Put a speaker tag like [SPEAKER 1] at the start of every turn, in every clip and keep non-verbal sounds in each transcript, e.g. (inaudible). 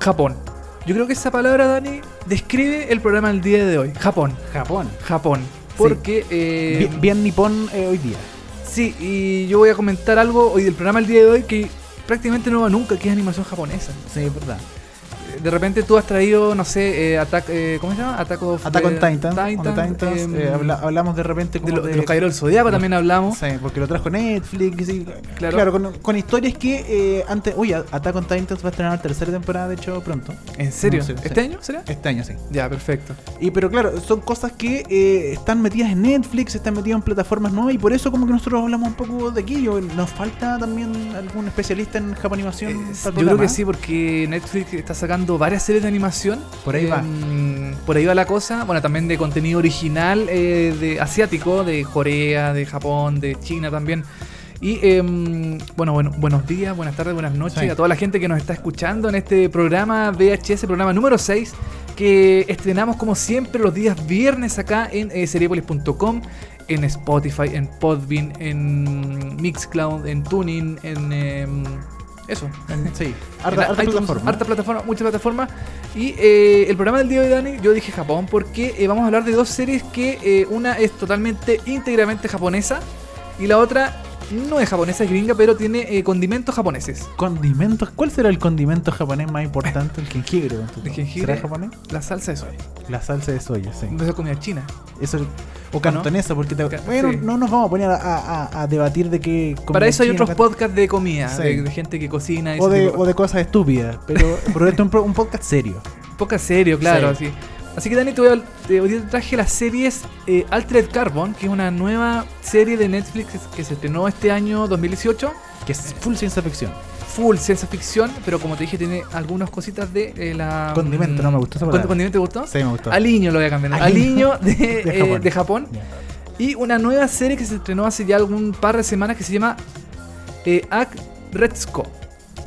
[SPEAKER 1] Japón. Yo creo que esa palabra, Dani, describe el programa del día de hoy. Japón.
[SPEAKER 2] Japón.
[SPEAKER 1] Japón. Porque... eh,
[SPEAKER 2] Bien, bien nipón eh, hoy día.
[SPEAKER 1] Sí, y yo voy a comentar algo hoy del programa del día de hoy que prácticamente no va nunca, que es animación japonesa.
[SPEAKER 2] Sí, es verdad.
[SPEAKER 1] De repente tú has traído, no sé, eh, Attack, eh, ¿cómo se llama? Attack of
[SPEAKER 2] Attack on Titan. on Titans,
[SPEAKER 1] em,
[SPEAKER 2] eh, habla- hablamos de repente
[SPEAKER 1] de,
[SPEAKER 2] como
[SPEAKER 1] lo- de los Caballeros del Zodiaco también hablamos.
[SPEAKER 2] Sí, porque lo trajo Netflix. y-
[SPEAKER 1] Claro.
[SPEAKER 2] claro, con, con historias que eh, antes. Uy, Attack on Titans va a estrenar la tercera temporada, de hecho, pronto.
[SPEAKER 1] ¿En serio?
[SPEAKER 2] No sé,
[SPEAKER 1] ¿Este
[SPEAKER 2] sí.
[SPEAKER 1] año será?
[SPEAKER 2] Este año, sí.
[SPEAKER 1] Ya, perfecto.
[SPEAKER 2] Y pero claro, son cosas que eh, están metidas en Netflix, están metidas en plataformas nuevas y por eso como que nosotros hablamos un poco de aquello. Nos falta también algún especialista en el
[SPEAKER 1] yo creo que sí, porque Netflix está sacando varias series de animación.
[SPEAKER 2] Por ahí va.
[SPEAKER 1] Em, Por ahí va la cosa. Bueno, también de contenido original eh, de asiático, de Corea, de Japón, de China también. Y em, bueno, bueno, buenos días, buenas tardes, buenas noches
[SPEAKER 2] Sí.
[SPEAKER 1] a toda la gente que nos está escuchando en este programa VHS, programa número 6, que estrenamos como siempre los días viernes acá en eh, seriepolis.com, en Spotify, en Podbean, en Mixcloud, en Tuning, en... em, eso,
[SPEAKER 2] sí, (laughs) harta, harta
[SPEAKER 1] iTunes,
[SPEAKER 2] plataforma.
[SPEAKER 1] harta plataforma, muchas plataformas. Y eh, el programa del día de hoy, Dani, yo dije Japón porque eh, vamos a hablar de dos series que eh, una es totalmente, íntegramente japonesa y la otra no es japonesa, es gringa, pero tiene eh, condimentos japoneses.
[SPEAKER 2] Condimentos. ¿Cuál será el condimento japonés más importante? El jengibre.
[SPEAKER 1] El jengibre.
[SPEAKER 2] ¿Será japonés?
[SPEAKER 1] La salsa de soya.
[SPEAKER 2] La salsa de soya, sí.
[SPEAKER 1] Esa es comida china.
[SPEAKER 2] Eso, o cantonesa, porque te- bueno,
[SPEAKER 1] sí.
[SPEAKER 2] no nos vamos a poner a, a- a debatir de qué.
[SPEAKER 1] Para eso hay otros podcasts de comida,
[SPEAKER 2] Sí.
[SPEAKER 1] de, de gente que cocina. y
[SPEAKER 2] O de,
[SPEAKER 1] tipo
[SPEAKER 2] o de cosas estúpidas, pero, pero esto es un, un podcast serio.
[SPEAKER 1] Poca serio, claro,
[SPEAKER 2] Sí.
[SPEAKER 1] así. Así que Dani, te voy a- hoy día te traje las series eh, Altered Carbon, que es una nueva serie de Netflix que se estrenó este año 2018.
[SPEAKER 2] Que es full ciencia ficción.
[SPEAKER 1] Full ciencia ficción, pero como te dije, tiene algunas cositas de eh, la.
[SPEAKER 2] Condimento, no me gustó esa
[SPEAKER 1] ¿Con-
[SPEAKER 2] palabra.
[SPEAKER 1] ¿Condimento te gustó?
[SPEAKER 2] Sí, me gustó.
[SPEAKER 1] Aliño lo voy a cambiar.
[SPEAKER 2] Aliño.
[SPEAKER 1] Aliño de, (laughs)
[SPEAKER 2] De
[SPEAKER 1] eh,
[SPEAKER 2] Japón.
[SPEAKER 1] de Japón. Y una nueva serie que se estrenó hace ya algún par de semanas que se llama eh, Ak Retsuko.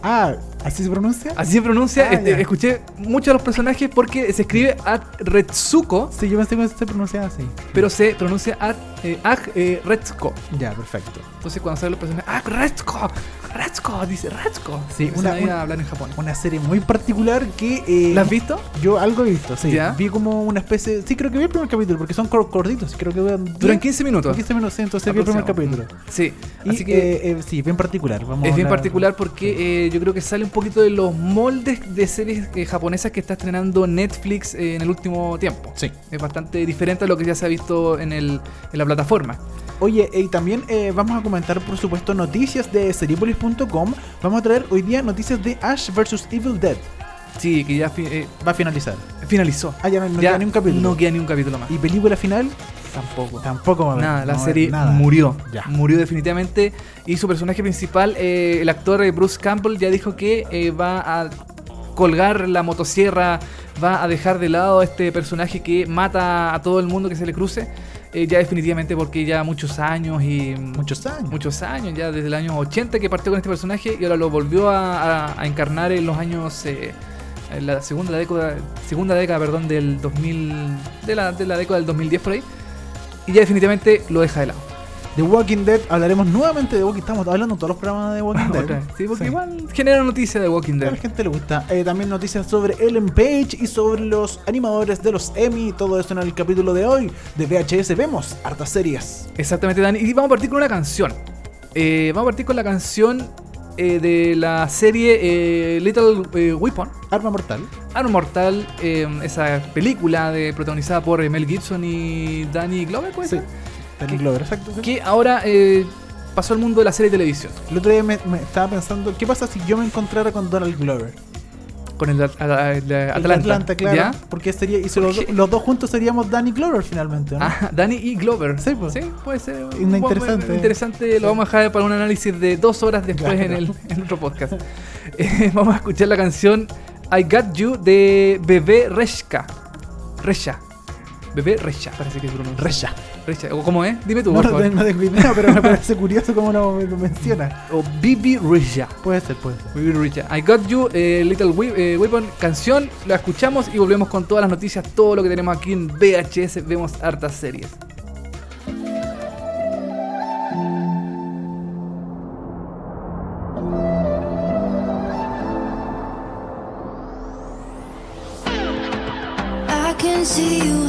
[SPEAKER 2] Ah, ¿así se pronuncia?
[SPEAKER 1] Así se pronuncia.
[SPEAKER 2] Ah,
[SPEAKER 1] este, escuché muchos de los personajes porque se escribe Ak Retsuko,
[SPEAKER 2] Sí, yo pensé que se pronunciaba así.
[SPEAKER 1] pero se pronuncia Ak, eh, eh, Retsuko.
[SPEAKER 2] Ya, perfecto.
[SPEAKER 1] Entonces cuando salen los personajes, Ak Retsuko, Retsuko, dice Retsuko.
[SPEAKER 2] Sí, una- una-
[SPEAKER 1] hablar en Japón.
[SPEAKER 2] Una serie muy particular que. eh,
[SPEAKER 1] ¿La has visto?
[SPEAKER 2] Yo algo he visto, sí.
[SPEAKER 1] ¿Ya?
[SPEAKER 2] Vi como una especie. Sí, creo que vi el primer capítulo, porque son cor- cortitos. Creo que duran.
[SPEAKER 1] Duran 15 minutos.
[SPEAKER 2] 15 minutos, sí, entonces vi el primer capítulo.
[SPEAKER 1] Sí,
[SPEAKER 2] Y,
[SPEAKER 1] así que
[SPEAKER 2] eh, eh, sí, bien particular. Vamos
[SPEAKER 1] es bien particular porque eh, yo creo que sale un poquito de los moldes de series eh, japonesas que está estrenando Netflix eh, en el último tiempo.
[SPEAKER 2] Sí.
[SPEAKER 1] Es bastante diferente a lo que ya se ha visto en, el, en la plataforma.
[SPEAKER 2] Oye, y también eh, vamos a comentar, por supuesto, noticias de seriepolis.com. Vamos a traer hoy día noticias de Ash vs. Evil Dead.
[SPEAKER 1] Sí, que ya fi-
[SPEAKER 2] Va a finalizar.
[SPEAKER 1] finalizó.
[SPEAKER 2] Ah, ya no, no
[SPEAKER 1] ya
[SPEAKER 2] queda ni un capítulo.
[SPEAKER 1] No queda ni un capítulo más.
[SPEAKER 2] ¿Y película final?
[SPEAKER 1] Tampoco.
[SPEAKER 2] Tampoco va a haber.
[SPEAKER 1] Nada, la
[SPEAKER 2] no
[SPEAKER 1] serie
[SPEAKER 2] nada.
[SPEAKER 1] murió.
[SPEAKER 2] Ya.
[SPEAKER 1] Murió definitivamente. Y su personaje principal, eh, el actor eh, Bruce Campbell, ya dijo que eh, va a colgar la motosierra, va a dejar de lado a este personaje que mata a todo el mundo que se le cruce. eh, ya definitivamente porque ya muchos años y...
[SPEAKER 2] Muchos años.
[SPEAKER 1] Muchos años, ya desde el año 80 que partió con este personaje y ahora lo volvió a, a- a encarnar en los años... eh, en la segunda década, segunda década perdón, del 2000, de la, de la década del 2010 por ahí. Y ya definitivamente lo deja de lado.
[SPEAKER 2] The Walking Dead, hablaremos nuevamente de Walking Estamos hablando en todos los programas de Walking (laughs) Dead.
[SPEAKER 1] Otra. Sí, porque
[SPEAKER 2] Sí.
[SPEAKER 1] igual genera noticia de Walking
[SPEAKER 2] A
[SPEAKER 1] Dead.
[SPEAKER 2] la gente le gusta. Eh, también noticias sobre Ellen Page y sobre los animadores de los Emmy. Todo esto en el capítulo de hoy de VHS. Vemos hartas series.
[SPEAKER 1] Exactamente, Dani. Y vamos a partir con una canción. Eh, vamos a partir con la canción eh, de la serie eh, Little eh, Weapon.
[SPEAKER 2] Arma Mortal.
[SPEAKER 1] Arma Mortal, eh, esa película de, protagonizada por Mel Gibson y Danny Glover, ¿puede
[SPEAKER 2] Sí.
[SPEAKER 1] ser?
[SPEAKER 2] Danny. Glover, exacto. sí.
[SPEAKER 1] Que ahora pasó al mundo de la serie de televisión.
[SPEAKER 2] El otro día me, me estaba pensando, ¿qué pasa si yo me encontrara con Donald Glover?
[SPEAKER 1] Con el, a- el,
[SPEAKER 2] El
[SPEAKER 1] Atlanta.
[SPEAKER 2] claro.
[SPEAKER 1] ¿Ya?
[SPEAKER 2] Porque sería, y si los,
[SPEAKER 1] ¿Por qué?
[SPEAKER 2] los dos juntos seríamos Danny Glover finalmente, ¿no?
[SPEAKER 1] Ah, Danny y Glover.
[SPEAKER 2] Sí, pues.
[SPEAKER 1] puede ser.
[SPEAKER 2] interesante.
[SPEAKER 1] interesante. Lo vamos a dejar para un análisis de dos horas después
[SPEAKER 2] Claro.
[SPEAKER 1] en, el, en otro podcast. (laughs) Eh, vamos a escuchar la canción I Got You de Bebé Reshka. Resha. Bebé Resha, parece que es Bruno.
[SPEAKER 2] Resha.
[SPEAKER 1] ¿O ¿Cómo es? Dime tú,
[SPEAKER 2] No,
[SPEAKER 1] por
[SPEAKER 2] no,
[SPEAKER 1] favor.
[SPEAKER 2] no tengo idea, pero me parece curioso cómo lo, lo menciona.
[SPEAKER 1] O Bibi Resha.
[SPEAKER 2] Puede ser, puede ser.
[SPEAKER 1] Bibi Resha. I Got You, eh, Little We- eh, Weapon, canción. La escuchamos y volvemos con todas las noticias, todo lo que tenemos aquí en VHS. Vemos hartas series.
[SPEAKER 3] I can see you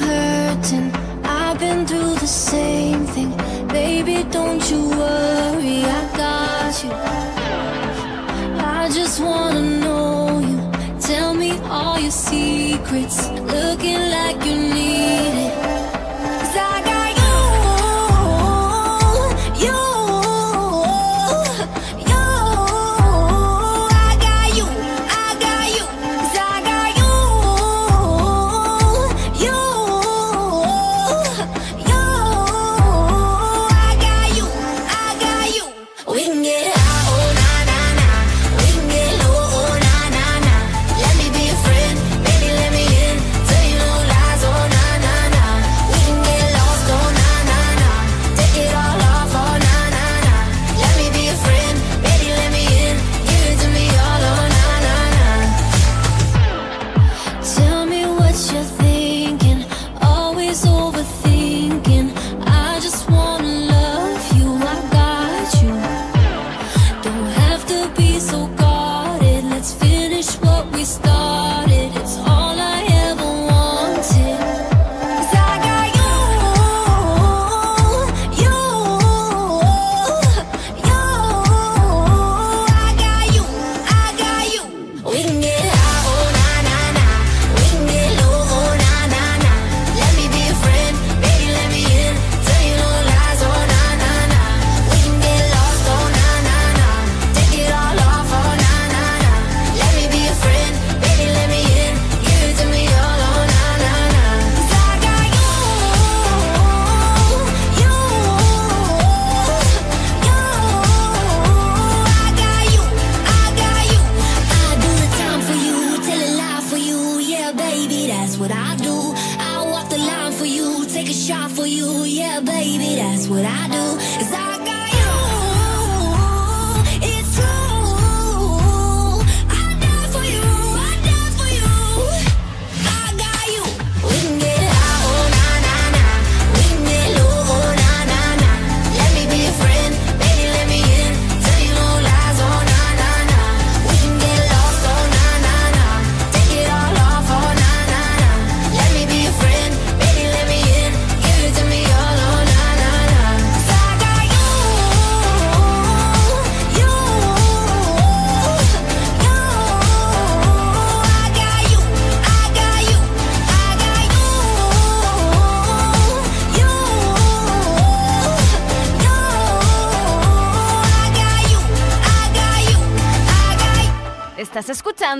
[SPEAKER 3] secrets. Looking like you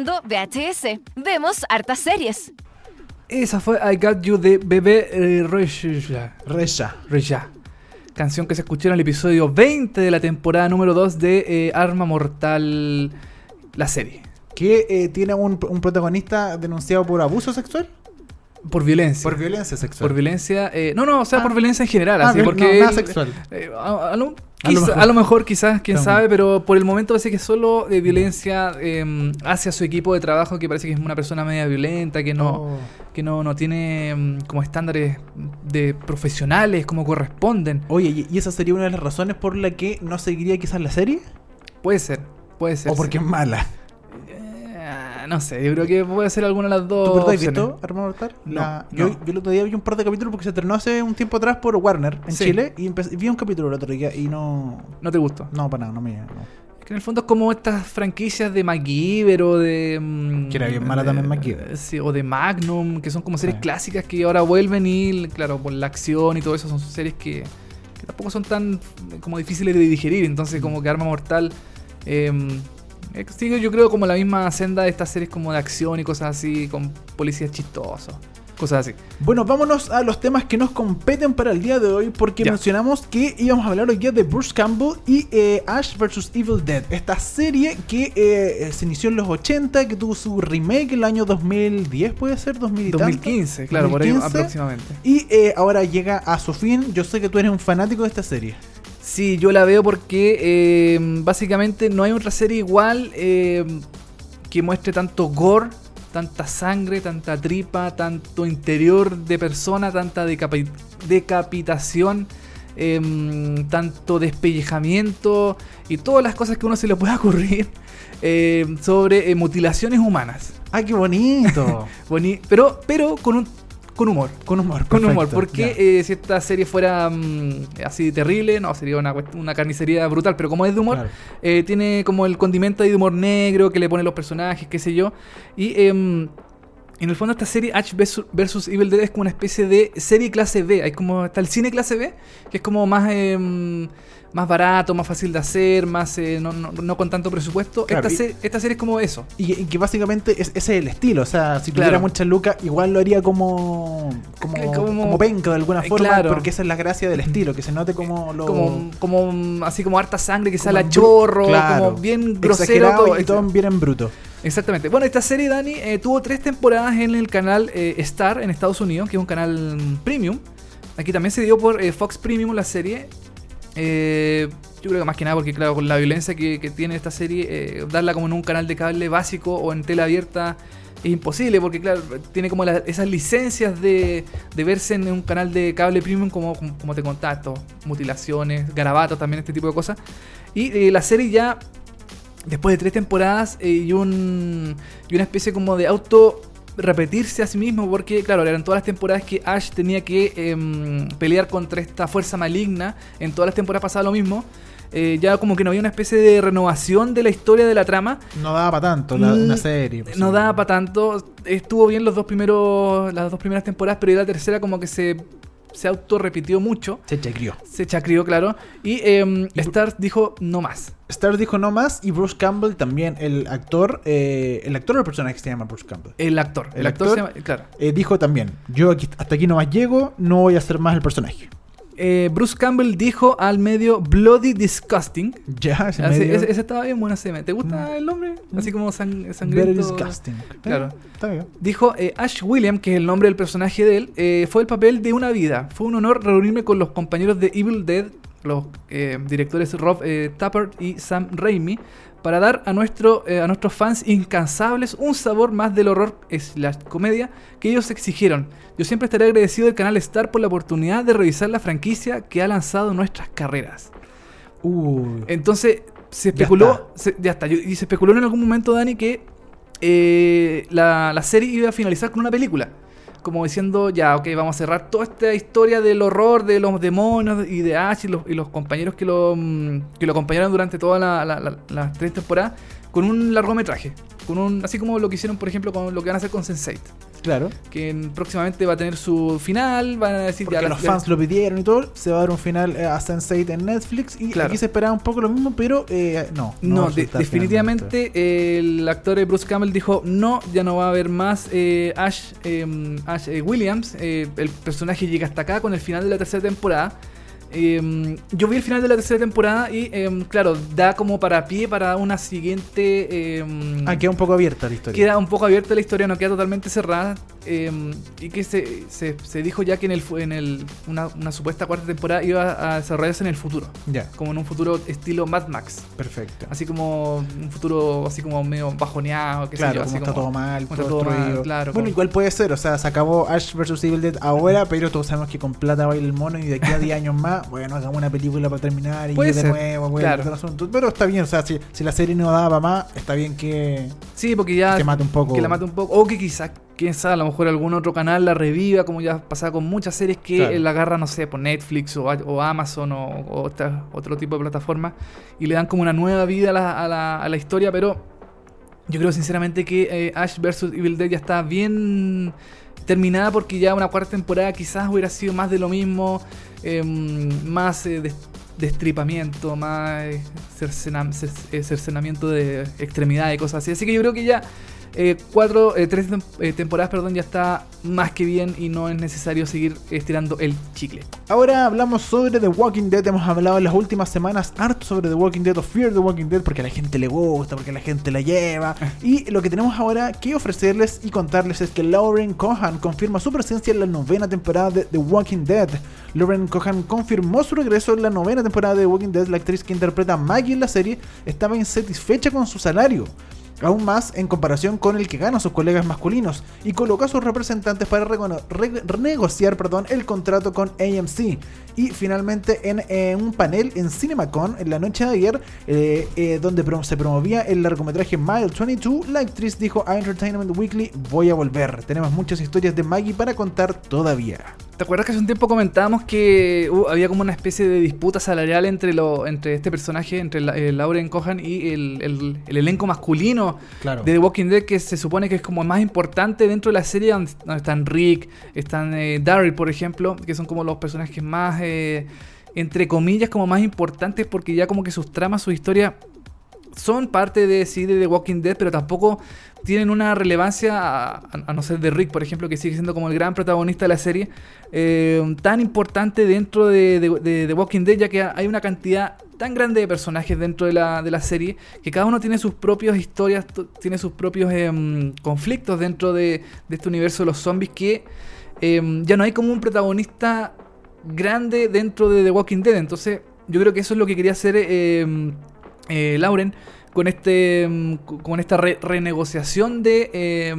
[SPEAKER 4] VHS. Vemos hartas series.
[SPEAKER 1] Esa fue I Got You de Bebé eh. Resha. Canción que se escuchó en el episodio 20 de la temporada número 2 de eh, Arma Mortal, la serie.
[SPEAKER 2] Que eh, tiene un, un protagonista denunciado por abuso sexual.
[SPEAKER 1] Por violencia.
[SPEAKER 2] Por violencia sexual.
[SPEAKER 1] Por violencia. eh, no, no, o sea,
[SPEAKER 2] Ah.
[SPEAKER 1] por violencia en general.
[SPEAKER 2] Ah,
[SPEAKER 1] así, porque
[SPEAKER 2] no, nada
[SPEAKER 1] él-
[SPEAKER 2] sexual.
[SPEAKER 1] eh, a, a lo, quizá-
[SPEAKER 2] mejor.
[SPEAKER 1] a lo mejor, quizás, quién
[SPEAKER 2] También.
[SPEAKER 1] sabe, pero por el momento parece que solo de violencia eh, hacia su equipo de trabajo, que parece que es una persona media violenta, que no,
[SPEAKER 2] Oh.
[SPEAKER 1] que no, no tiene mm, como estándares de profesionales como corresponden.
[SPEAKER 2] Oye, ¿y- ¿y esa sería una de las razones por la que no seguiría quizás la serie?
[SPEAKER 1] Puede ser, puede ser.
[SPEAKER 2] ¿O porque es mala?
[SPEAKER 1] No sé, yo creo que puede ser alguna de las dos.
[SPEAKER 2] ¿Tú has visto Arma Mortal?
[SPEAKER 1] No,
[SPEAKER 2] La-
[SPEAKER 1] no.
[SPEAKER 2] Yo, yo el otro día vi un par de capítulos porque se estrenó hace un tiempo atrás por Warner en
[SPEAKER 1] Sí.
[SPEAKER 2] Chile y empe- vi un capítulo el otro día y no...
[SPEAKER 1] ¿No te gustó?
[SPEAKER 2] No, para nada, no me... no.
[SPEAKER 1] Es que en el fondo es como estas franquicias de MacGyver o de... mm,
[SPEAKER 2] Que era bien mala también MacGyver.
[SPEAKER 1] Sí, o de Magnum, que son como series
[SPEAKER 2] Sí.
[SPEAKER 1] clásicas que ahora vuelven y, claro, por la acción y todo eso, son series que, que tampoco son tan como difíciles de digerir. Entonces como que Arma Mortal... eh, yo creo como la misma senda de estas series como de acción y cosas así, con policías chistosos. cosas así.
[SPEAKER 2] Bueno, vámonos a los temas que nos competen para el día de hoy, porque mencionamos que íbamos a hablar hoy día de Bruce Campbell y eh, Ash vs. Evil Dead. Esta serie que eh, se inició en los 80, que tuvo su remake en el año 2010, puede ser, 2000 y tanto.
[SPEAKER 1] 2015, claro, por ahí
[SPEAKER 2] 2015.
[SPEAKER 1] aproximadamente.
[SPEAKER 2] Y eh, ahora llega a su fin. Yo sé que tú eres un fanático de esta serie.
[SPEAKER 1] Sí, yo la veo porque eh, básicamente no hay otra serie igual eh, que muestre tanto gore, tanta sangre, tanta tripa, tanto interior de persona, tanta decapi- decapitación, em, tanto despellejamiento y todas las cosas que a uno se le pueda (laughs) ocurrir eh, sobre eh, mutilaciones humanas.
[SPEAKER 2] ¡Ay, qué bonito! (laughs)
[SPEAKER 1] Boni- pero, pero con un con humor.
[SPEAKER 2] Con humor,
[SPEAKER 1] Con humor, porque eh, si esta serie fuera mm, así terrible, no, sería una, una carnicería brutal, pero como es de humor,
[SPEAKER 2] Claro.
[SPEAKER 1] eh, tiene como el condimento ahí de humor negro que le ponen los personajes, qué sé yo. Y em, en el fondo esta serie, Ash vs Evil Dead, es como una especie de serie clase B. Hay como, está el cine clase B, que es como más... em, más barato, más fácil de hacer, más eh, no, no- no con tanto presupuesto.
[SPEAKER 2] Claro,
[SPEAKER 1] esta, se- esta serie es como eso.
[SPEAKER 2] Y, y que básicamente es, ese es el estilo. O sea, si tuviera
[SPEAKER 1] Claro.
[SPEAKER 2] muchas lucas, igual lo haría como. Como,
[SPEAKER 1] como-
[SPEAKER 2] como penca de alguna
[SPEAKER 1] Eh,
[SPEAKER 2] forma.
[SPEAKER 1] claro.
[SPEAKER 2] Porque esa es la gracia del estilo, que se note como lo.
[SPEAKER 1] Como, como así como harta sangre que sale a chorro,
[SPEAKER 2] claro,
[SPEAKER 1] como bien grosero
[SPEAKER 2] exagerado
[SPEAKER 1] todo.
[SPEAKER 2] y todo bien en bruto.
[SPEAKER 1] Exactamente. Bueno, esta serie, Dani, eh, tuvo tres temporadas en el canal eh, Star en Estados Unidos, que es un canal mm, premium. Aquí también se dio por eh, Fox Premium la serie. Eh, yo creo que más que nada porque, claro, con la violencia que, tiene esta serie, darla como en un canal de cable básico o en tela abierta es imposible, porque, claro, tiene como la- esas licencias de, verse en un canal de cable premium, como, como, te contaba, esto, mutilaciones, garabatos, también este tipo de cosas. Y la serie ya después de tres temporadas eh, y, un, y una especie como de auto repetirse a sí mismo porque claro eran todas las temporadas que Ash tenía que em, pelear contra esta fuerza maligna en todas las temporadas pasaba lo mismo Eh, ya como que no había una especie de renovación de la historia de la trama
[SPEAKER 2] No daba para tanto la- una
[SPEAKER 1] Mm,
[SPEAKER 2] serie. pues,
[SPEAKER 1] no
[SPEAKER 2] sí.
[SPEAKER 1] daba para tanto estuvo bien los dos primeros las dos primeras temporadas pero ya la tercera como que se se auto repitió mucho
[SPEAKER 2] Se checrió.
[SPEAKER 1] se chacrió claro y
[SPEAKER 2] Y-
[SPEAKER 1] Star dijo no más
[SPEAKER 2] Star dijo no más y Bruce Campbell también, el actor, eh, el actor o el personaje que se llama Bruce Campbell.
[SPEAKER 1] el actor el,
[SPEAKER 2] El
[SPEAKER 1] actor,
[SPEAKER 2] actor.
[SPEAKER 1] se llama- claro
[SPEAKER 2] Eh, dijo también, yo aquí, hasta aquí nomás llego, no voy a hacer más el personaje.
[SPEAKER 1] Eh, Bruce Campbell dijo al medio Bloody Disgusting.
[SPEAKER 2] Ya, ese
[SPEAKER 1] Así-
[SPEAKER 2] medio-
[SPEAKER 1] ese, ese estaba bien bueno. ese ¿Te gusta
[SPEAKER 2] Mm.
[SPEAKER 1] el nombre?
[SPEAKER 2] Mm.
[SPEAKER 1] Así como sang-
[SPEAKER 2] Very
[SPEAKER 1] sangriento.
[SPEAKER 2] disgusting.
[SPEAKER 1] Claro.
[SPEAKER 2] Eh, Está bien.
[SPEAKER 1] Dijo eh, Ash William, que es el nombre del personaje de él, eh, fue el papel de una vida. Fue un honor reunirme con los compañeros de Evil Dead, los eh, directores Rob eh, Tappert y Sam Raimi, para dar a, nuestro, eh, a nuestros fans incansables un sabor más del horror slash comedia que ellos exigieron. Yo siempre estaré agradecido del canal Star por la oportunidad de revisar la franquicia que ha lanzado nuestras carreras.
[SPEAKER 2] Uy.
[SPEAKER 1] Entonces, se
[SPEAKER 2] Ya
[SPEAKER 1] especuló. se- Ya está. y se especuló en algún momento, Dani, que eh, la, la serie iba a finalizar con una película. Como diciendo, ya, ok, vamos a cerrar toda esta historia del horror de los demonios y de Ash y los, y los compañeros que lo, mm, que lo acompañaron durante todas la- la- la- las tres temporadas con un largometraje. Con un, así como lo que hicieron, por ejemplo, con lo que van a hacer con Sense8.
[SPEAKER 2] Claro.
[SPEAKER 1] Que en- próximamente va a tener su final. Van a decir
[SPEAKER 2] Porque
[SPEAKER 1] ya
[SPEAKER 2] los fans lo pidieron y todo. Se va a dar un final eh, a Sense8 en Netflix. Y
[SPEAKER 1] Claro.
[SPEAKER 2] aquí se esperaba un poco lo mismo, pero eh, no.
[SPEAKER 1] No, de-
[SPEAKER 2] resultar
[SPEAKER 1] definitivamente el actor eh, Bruce Campbell dijo no, ya no va a haber más eh, Ash, eh, Ash, Williams. el personaje llega hasta acá con el final de la tercera temporada. Eh, yo vi el final de la tercera temporada y eh, claro, da como para pie para una siguiente... eh,
[SPEAKER 2] Ah, queda un poco abierta la historia.
[SPEAKER 1] Queda un poco abierta la historia, no queda totalmente cerrada. y que se, se, se dijo ya que en, el, en el, una, una supuesta cuarta temporada iba a desarrollarse en el futuro.
[SPEAKER 2] Ya,
[SPEAKER 1] Como en un futuro estilo Mad Max.
[SPEAKER 2] perfecto.
[SPEAKER 1] Así como un futuro así como medio bajoneado, sé
[SPEAKER 2] Claro,
[SPEAKER 1] yo,
[SPEAKER 2] como
[SPEAKER 1] así
[SPEAKER 2] está
[SPEAKER 1] como-
[SPEAKER 2] todo mal,
[SPEAKER 1] como
[SPEAKER 2] todo
[SPEAKER 1] mal, claro,
[SPEAKER 2] bueno,
[SPEAKER 1] como-
[SPEAKER 2] igual puede ser, o sea, se acabó Ash vs Evil Dead ahora, pero todos sabemos que con plata baila el mono y de aquí a 10 años más, bueno, hagamos una película para terminar y
[SPEAKER 1] Puede
[SPEAKER 2] de
[SPEAKER 1] ser,
[SPEAKER 2] nuevo, bueno,
[SPEAKER 1] claro.
[SPEAKER 2] otro asunto. Pero está bien, o sea, si, si la serie no daba para más, está bien que,
[SPEAKER 1] Sí, porque ya
[SPEAKER 2] que mate un poco.
[SPEAKER 1] que la mate un poco o que quizás quién sabe, a lo mejor algún otro canal la reviva, como ya pasaba con muchas series que
[SPEAKER 2] Claro.
[SPEAKER 1] la agarra, no sé, por Netflix o, o Amazon o, o otra- otro tipo de plataforma y le dan como una nueva vida a la, a la- a la historia, pero yo creo sinceramente que eh, Ash vs Evil Dead ya está bien terminada porque ya una cuarta temporada quizás hubiera sido más de lo mismo, em, más eh, des- destripamiento, más eh, eh, cercenamiento de extremidades y cosas así. Así que yo creo que ya eh, cuatro, eh, tres eh, temporadas, perdón, ya está más que bien y no es necesario seguir estirando el chicle.
[SPEAKER 2] Ahora hablamos sobre The Walking Dead. Hemos hablado en las últimas semanas harto sobre The Walking Dead o Fear the Walking Dead porque a la gente le gusta, porque la gente la lleva. (laughs) Y lo que tenemos ahora que ofrecerles y contarles es que Lauren Cohan confirma su presencia en la novena temporada de The Walking Dead. Lauren Cohan confirmó su regreso en la novena temporada de The Walking Dead. La actriz que interpreta a Maggie en la serie estaba insatisfecha con su salario. Aún más en comparación con el que ganan sus colegas masculinos y colocó a sus representantes para renegociar perdón, el contrato con AMC. Y finalmente en, un panel en CinemaCon en la noche de ayer, eh, eh, donde se promovía el largometraje Mile 22, la actriz dijo a Entertainment Weekly, voy a volver. Tenemos muchas historias de Maggie para contar todavía.
[SPEAKER 1] ¿Te acuerdas que hace un tiempo comentábamos que uh, había como una especie de disputa salarial entre, este personaje, entre la- eh, Lauren Cohan y el elenco masculino De The Walking Dead, que se supone que es como más importante dentro de la serie, donde, están Rick, están eh, Daryl, por ejemplo, que son como los personajes más, eh, entre comillas, como más importantes, porque ya como que sus tramas, su historia son parte de sí de The Walking Dead, pero tampoco tienen una relevancia, a, no ser de Rick, por ejemplo, que sigue siendo como el gran protagonista de la serie, eh, tan importante dentro de, de- de The Walking Dead, ya que hay una cantidad tan grande de personajes dentro de la, de la serie, que cada uno tiene sus propias historias, tiene sus propios em, conflictos dentro de, de este universo de los zombies, que em, ya no hay como un protagonista grande dentro de The Walking Dead, entonces yo creo que eso es lo que quería hacer em, eh, Lauren con este mm, con esta re- renegociación de, eh,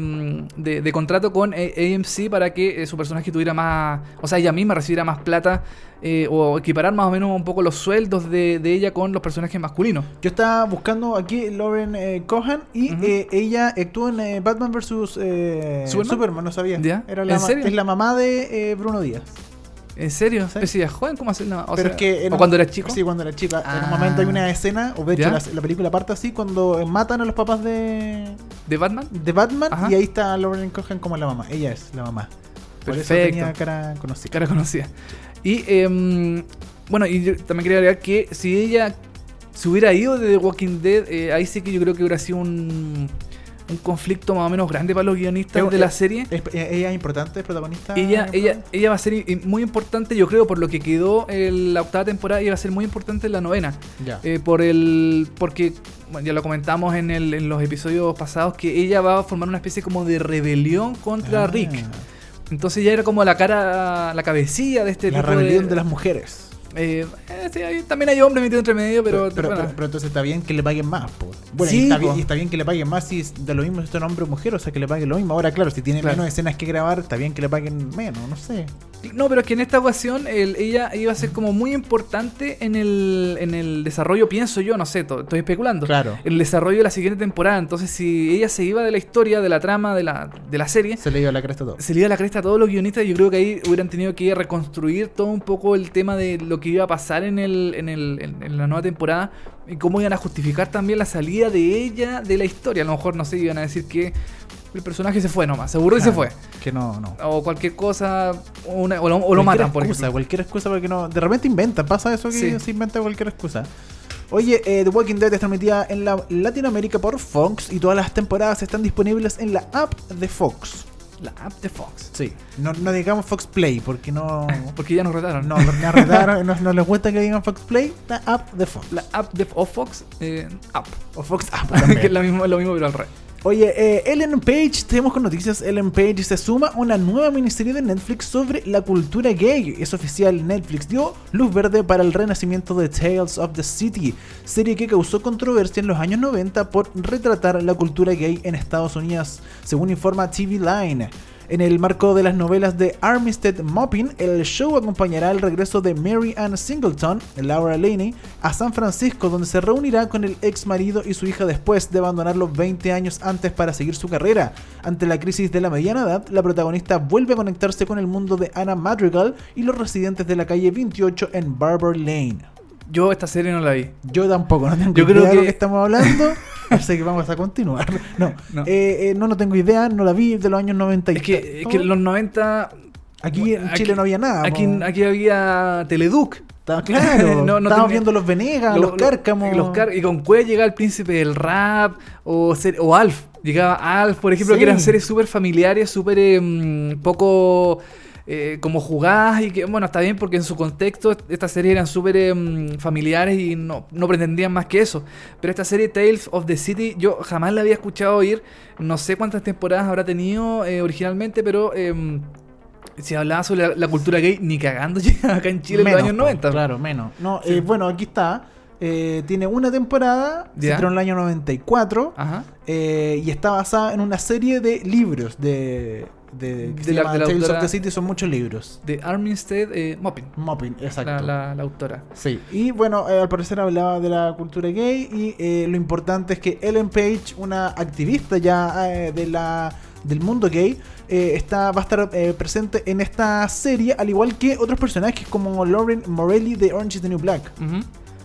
[SPEAKER 1] de, de contrato con eh, AMC para que eh, su personaje tuviera más, o sea, ella misma recibiera más plata eh, o equiparar más o menos un poco los sueldos de, de ella con los personajes masculinos.
[SPEAKER 2] Yo estaba buscando aquí Lauren eh, Cohan y eh, ella actuó en eh, Batman vs. eh,
[SPEAKER 1] ¿Superman?
[SPEAKER 2] Superman? no sabía.
[SPEAKER 1] ¿Ya?
[SPEAKER 2] Era la
[SPEAKER 1] ¿En serio?
[SPEAKER 2] Es la mamá de eh, Bruno Díaz.
[SPEAKER 1] ¿En serio?
[SPEAKER 2] Sí.
[SPEAKER 1] Pero si joven, ¿cómo hace? No, o
[SPEAKER 2] Pero
[SPEAKER 1] sea,
[SPEAKER 2] es que en
[SPEAKER 1] ¿O
[SPEAKER 2] un-
[SPEAKER 1] cuando era chico?
[SPEAKER 2] Sí, cuando era chica. En
[SPEAKER 1] Ah.
[SPEAKER 2] un momento hay una escena, o de hecho la, la película parte así, cuando eh, matan a los papás de,
[SPEAKER 1] ¿De Batman?
[SPEAKER 2] de Batman
[SPEAKER 1] Ajá.
[SPEAKER 2] y ahí está Lauren Cohan como la mamá. Ella es la mamá. Por eso
[SPEAKER 1] Perfecto.
[SPEAKER 2] tenía cara conocida.
[SPEAKER 1] cara conocida. Y em, bueno, y yo también quería agregar que si ella se hubiera ido de The Walking Dead, eh, ahí sí que yo creo que hubiera sido un, un conflicto más o menos grande para los guionistas de la serie.
[SPEAKER 2] Es- ella es importante, es protagonista.
[SPEAKER 1] Ella, ella, ella va a ser muy importante, yo creo, por lo que quedó en la octava temporada, ella va a ser muy importante en la novena.
[SPEAKER 2] Ya.
[SPEAKER 1] Eh, por el. Porque, bueno, ya lo comentamos en, el- en los episodios pasados, que ella va a formar una especie como de rebelión contra
[SPEAKER 2] Ah,
[SPEAKER 1] Rick. Entonces ella era como la cara, la cabecilla de este
[SPEAKER 2] La
[SPEAKER 1] tipo
[SPEAKER 2] rebelión de las mujeres.
[SPEAKER 1] Eh, eh, sí, hay- también hay hombres metidos entre medio, pero.
[SPEAKER 2] pero,
[SPEAKER 1] bueno,
[SPEAKER 2] pero- pero entonces está bien que le paguen más. po. Bueno,
[SPEAKER 1] Sí,
[SPEAKER 2] y, está
[SPEAKER 1] po.
[SPEAKER 2] bien, y está bien que le paguen más si es de lo mismo si son hombre o mujer, o sea que le paguen lo mismo. Ahora, claro, si tiene
[SPEAKER 1] Claro.
[SPEAKER 2] menos escenas que grabar, está bien que le paguen menos, no sé.
[SPEAKER 1] No, pero es que en esta ocasión el- ella iba a ser como muy importante en el, en el desarrollo, pienso yo, no sé, to- estoy especulando.
[SPEAKER 2] Claro.
[SPEAKER 1] El desarrollo de la siguiente temporada. Entonces, si ella se iba de la historia, de la trama, de la, de la serie,
[SPEAKER 2] Se le dio la cresta todo.
[SPEAKER 1] se le iba la cresta a todos los guionistas. Yo creo que ahí hubieran tenido que reconstruir todo un poco el tema de lo que iba a pasar en, el, en, el, en, en la nueva temporada y cómo iban a justificar también la salida de ella de la historia. A lo mejor, no sé, iban a decir que el personaje se fue nomás, se aburrió y se fue.
[SPEAKER 2] Que no, no.
[SPEAKER 1] O cualquier cosa, o, una- o lo, o lo matan, por
[SPEAKER 2] excusa,
[SPEAKER 1] ejemplo.
[SPEAKER 2] Cualquier excusa porque no. De repente inventan, pasa eso que
[SPEAKER 1] Sí.
[SPEAKER 2] se inventa cualquier excusa. Oye, eh, The Walking Dead es transmitida en la Latinoamérica por Fox y todas las temporadas están disponibles en la app de Fox.
[SPEAKER 1] La app de Fox.
[SPEAKER 2] Sí. No, no digamos Fox Play porque no. (laughs)
[SPEAKER 1] Porque ya nos retaron.
[SPEAKER 2] No, me arretaron, no, no les gusta que digan Fox Play, la app de Fox.
[SPEAKER 1] La app de o Fox, eh, app.
[SPEAKER 2] o Fox App (laughs)
[SPEAKER 1] que es lo mismo, lo mismo, pero al revés.
[SPEAKER 2] Oye, eh, Ellen Page, tenemos con noticias. Ellen Page se suma a una nueva miniserie de Netflix sobre la cultura gay. Es oficial, Netflix dio luz verde para el renacimiento de Tales of the City, serie que causó controversia en los años 90 por retratar la cultura gay en Estados Unidos, según informa TV Line. En el marco de las novelas de Armistead Maupin, el show acompañará el regreso de Mary Ann Singleton, Laura Laney, a San Francisco, donde se reunirá con el ex marido y su hija después de abandonarlo 20 años antes para seguir su carrera. Ante la crisis de la mediana edad, la protagonista vuelve a conectarse con el mundo de Anna Madrigal y los residentes de la calle 28 en Barber Lane.
[SPEAKER 1] Yo esta serie no la vi.
[SPEAKER 2] Yo tampoco, no tengo
[SPEAKER 1] Yo
[SPEAKER 2] idea
[SPEAKER 1] creo
[SPEAKER 2] de lo
[SPEAKER 1] que-
[SPEAKER 2] que estamos hablando, (laughs) así que vamos a continuar. (laughs) No,
[SPEAKER 1] No.
[SPEAKER 2] Eh, eh, no, no tengo idea, no la vi de los años 90. y
[SPEAKER 1] Es que, es que en los 90.
[SPEAKER 2] Aquí en
[SPEAKER 1] aquí-
[SPEAKER 2] Chile no había nada.
[SPEAKER 1] Aquí,
[SPEAKER 2] po.
[SPEAKER 1] aquí había Teleduc.
[SPEAKER 2] Claro. (laughs)
[SPEAKER 1] No, no
[SPEAKER 2] Estábamos
[SPEAKER 1] tenía-
[SPEAKER 2] viendo los Venegas, los,
[SPEAKER 1] Lo- lo-
[SPEAKER 2] Cárcamos.
[SPEAKER 1] los Car- y con Cue llegaba el príncipe del rap o, ser- o Alf. Llegaba Alf, por ejemplo,
[SPEAKER 2] Sí.
[SPEAKER 1] que eran series súper familiares, súper eh, mm, poco eh, como jugadas y que, bueno, está bien porque en su contexto estas series eran súper eh, mm, familiares y no, no pretendían más que eso. Pero esta serie Tales of the City yo jamás la había escuchado oír. No sé cuántas temporadas habrá tenido eh, originalmente, pero... em, si hablaba sobre la, la cultura gay, ni cagando (laughs) acá en Chile en
[SPEAKER 2] Menos,
[SPEAKER 1] los años
[SPEAKER 2] po,
[SPEAKER 1] 90.
[SPEAKER 2] Claro, menos. No,
[SPEAKER 1] Sí.
[SPEAKER 2] eh, bueno, aquí está. Eh, tiene una temporada, se
[SPEAKER 1] Ya.
[SPEAKER 2] estrenó en el año 94
[SPEAKER 1] Ajá.
[SPEAKER 2] eh, y está basada en una serie de libros de, de, que
[SPEAKER 1] De
[SPEAKER 2] se
[SPEAKER 1] la-
[SPEAKER 2] llama
[SPEAKER 1] de la
[SPEAKER 2] Tales
[SPEAKER 1] autora-
[SPEAKER 2] of the City, son muchos libros.
[SPEAKER 1] De Armistead eh, Maupin,
[SPEAKER 2] Mopping, exacto.
[SPEAKER 1] la, la, la autora.
[SPEAKER 2] Sí, y bueno, eh, al parecer hablaba de la cultura gay y eh, lo importante es que Ellen Page, una activista ya eh, de la, del mundo gay, eh, está, va a estar eh, presente en esta serie, al igual que otros personajes como Lauren Morelli de Orange is the New Black.
[SPEAKER 1] Ujú.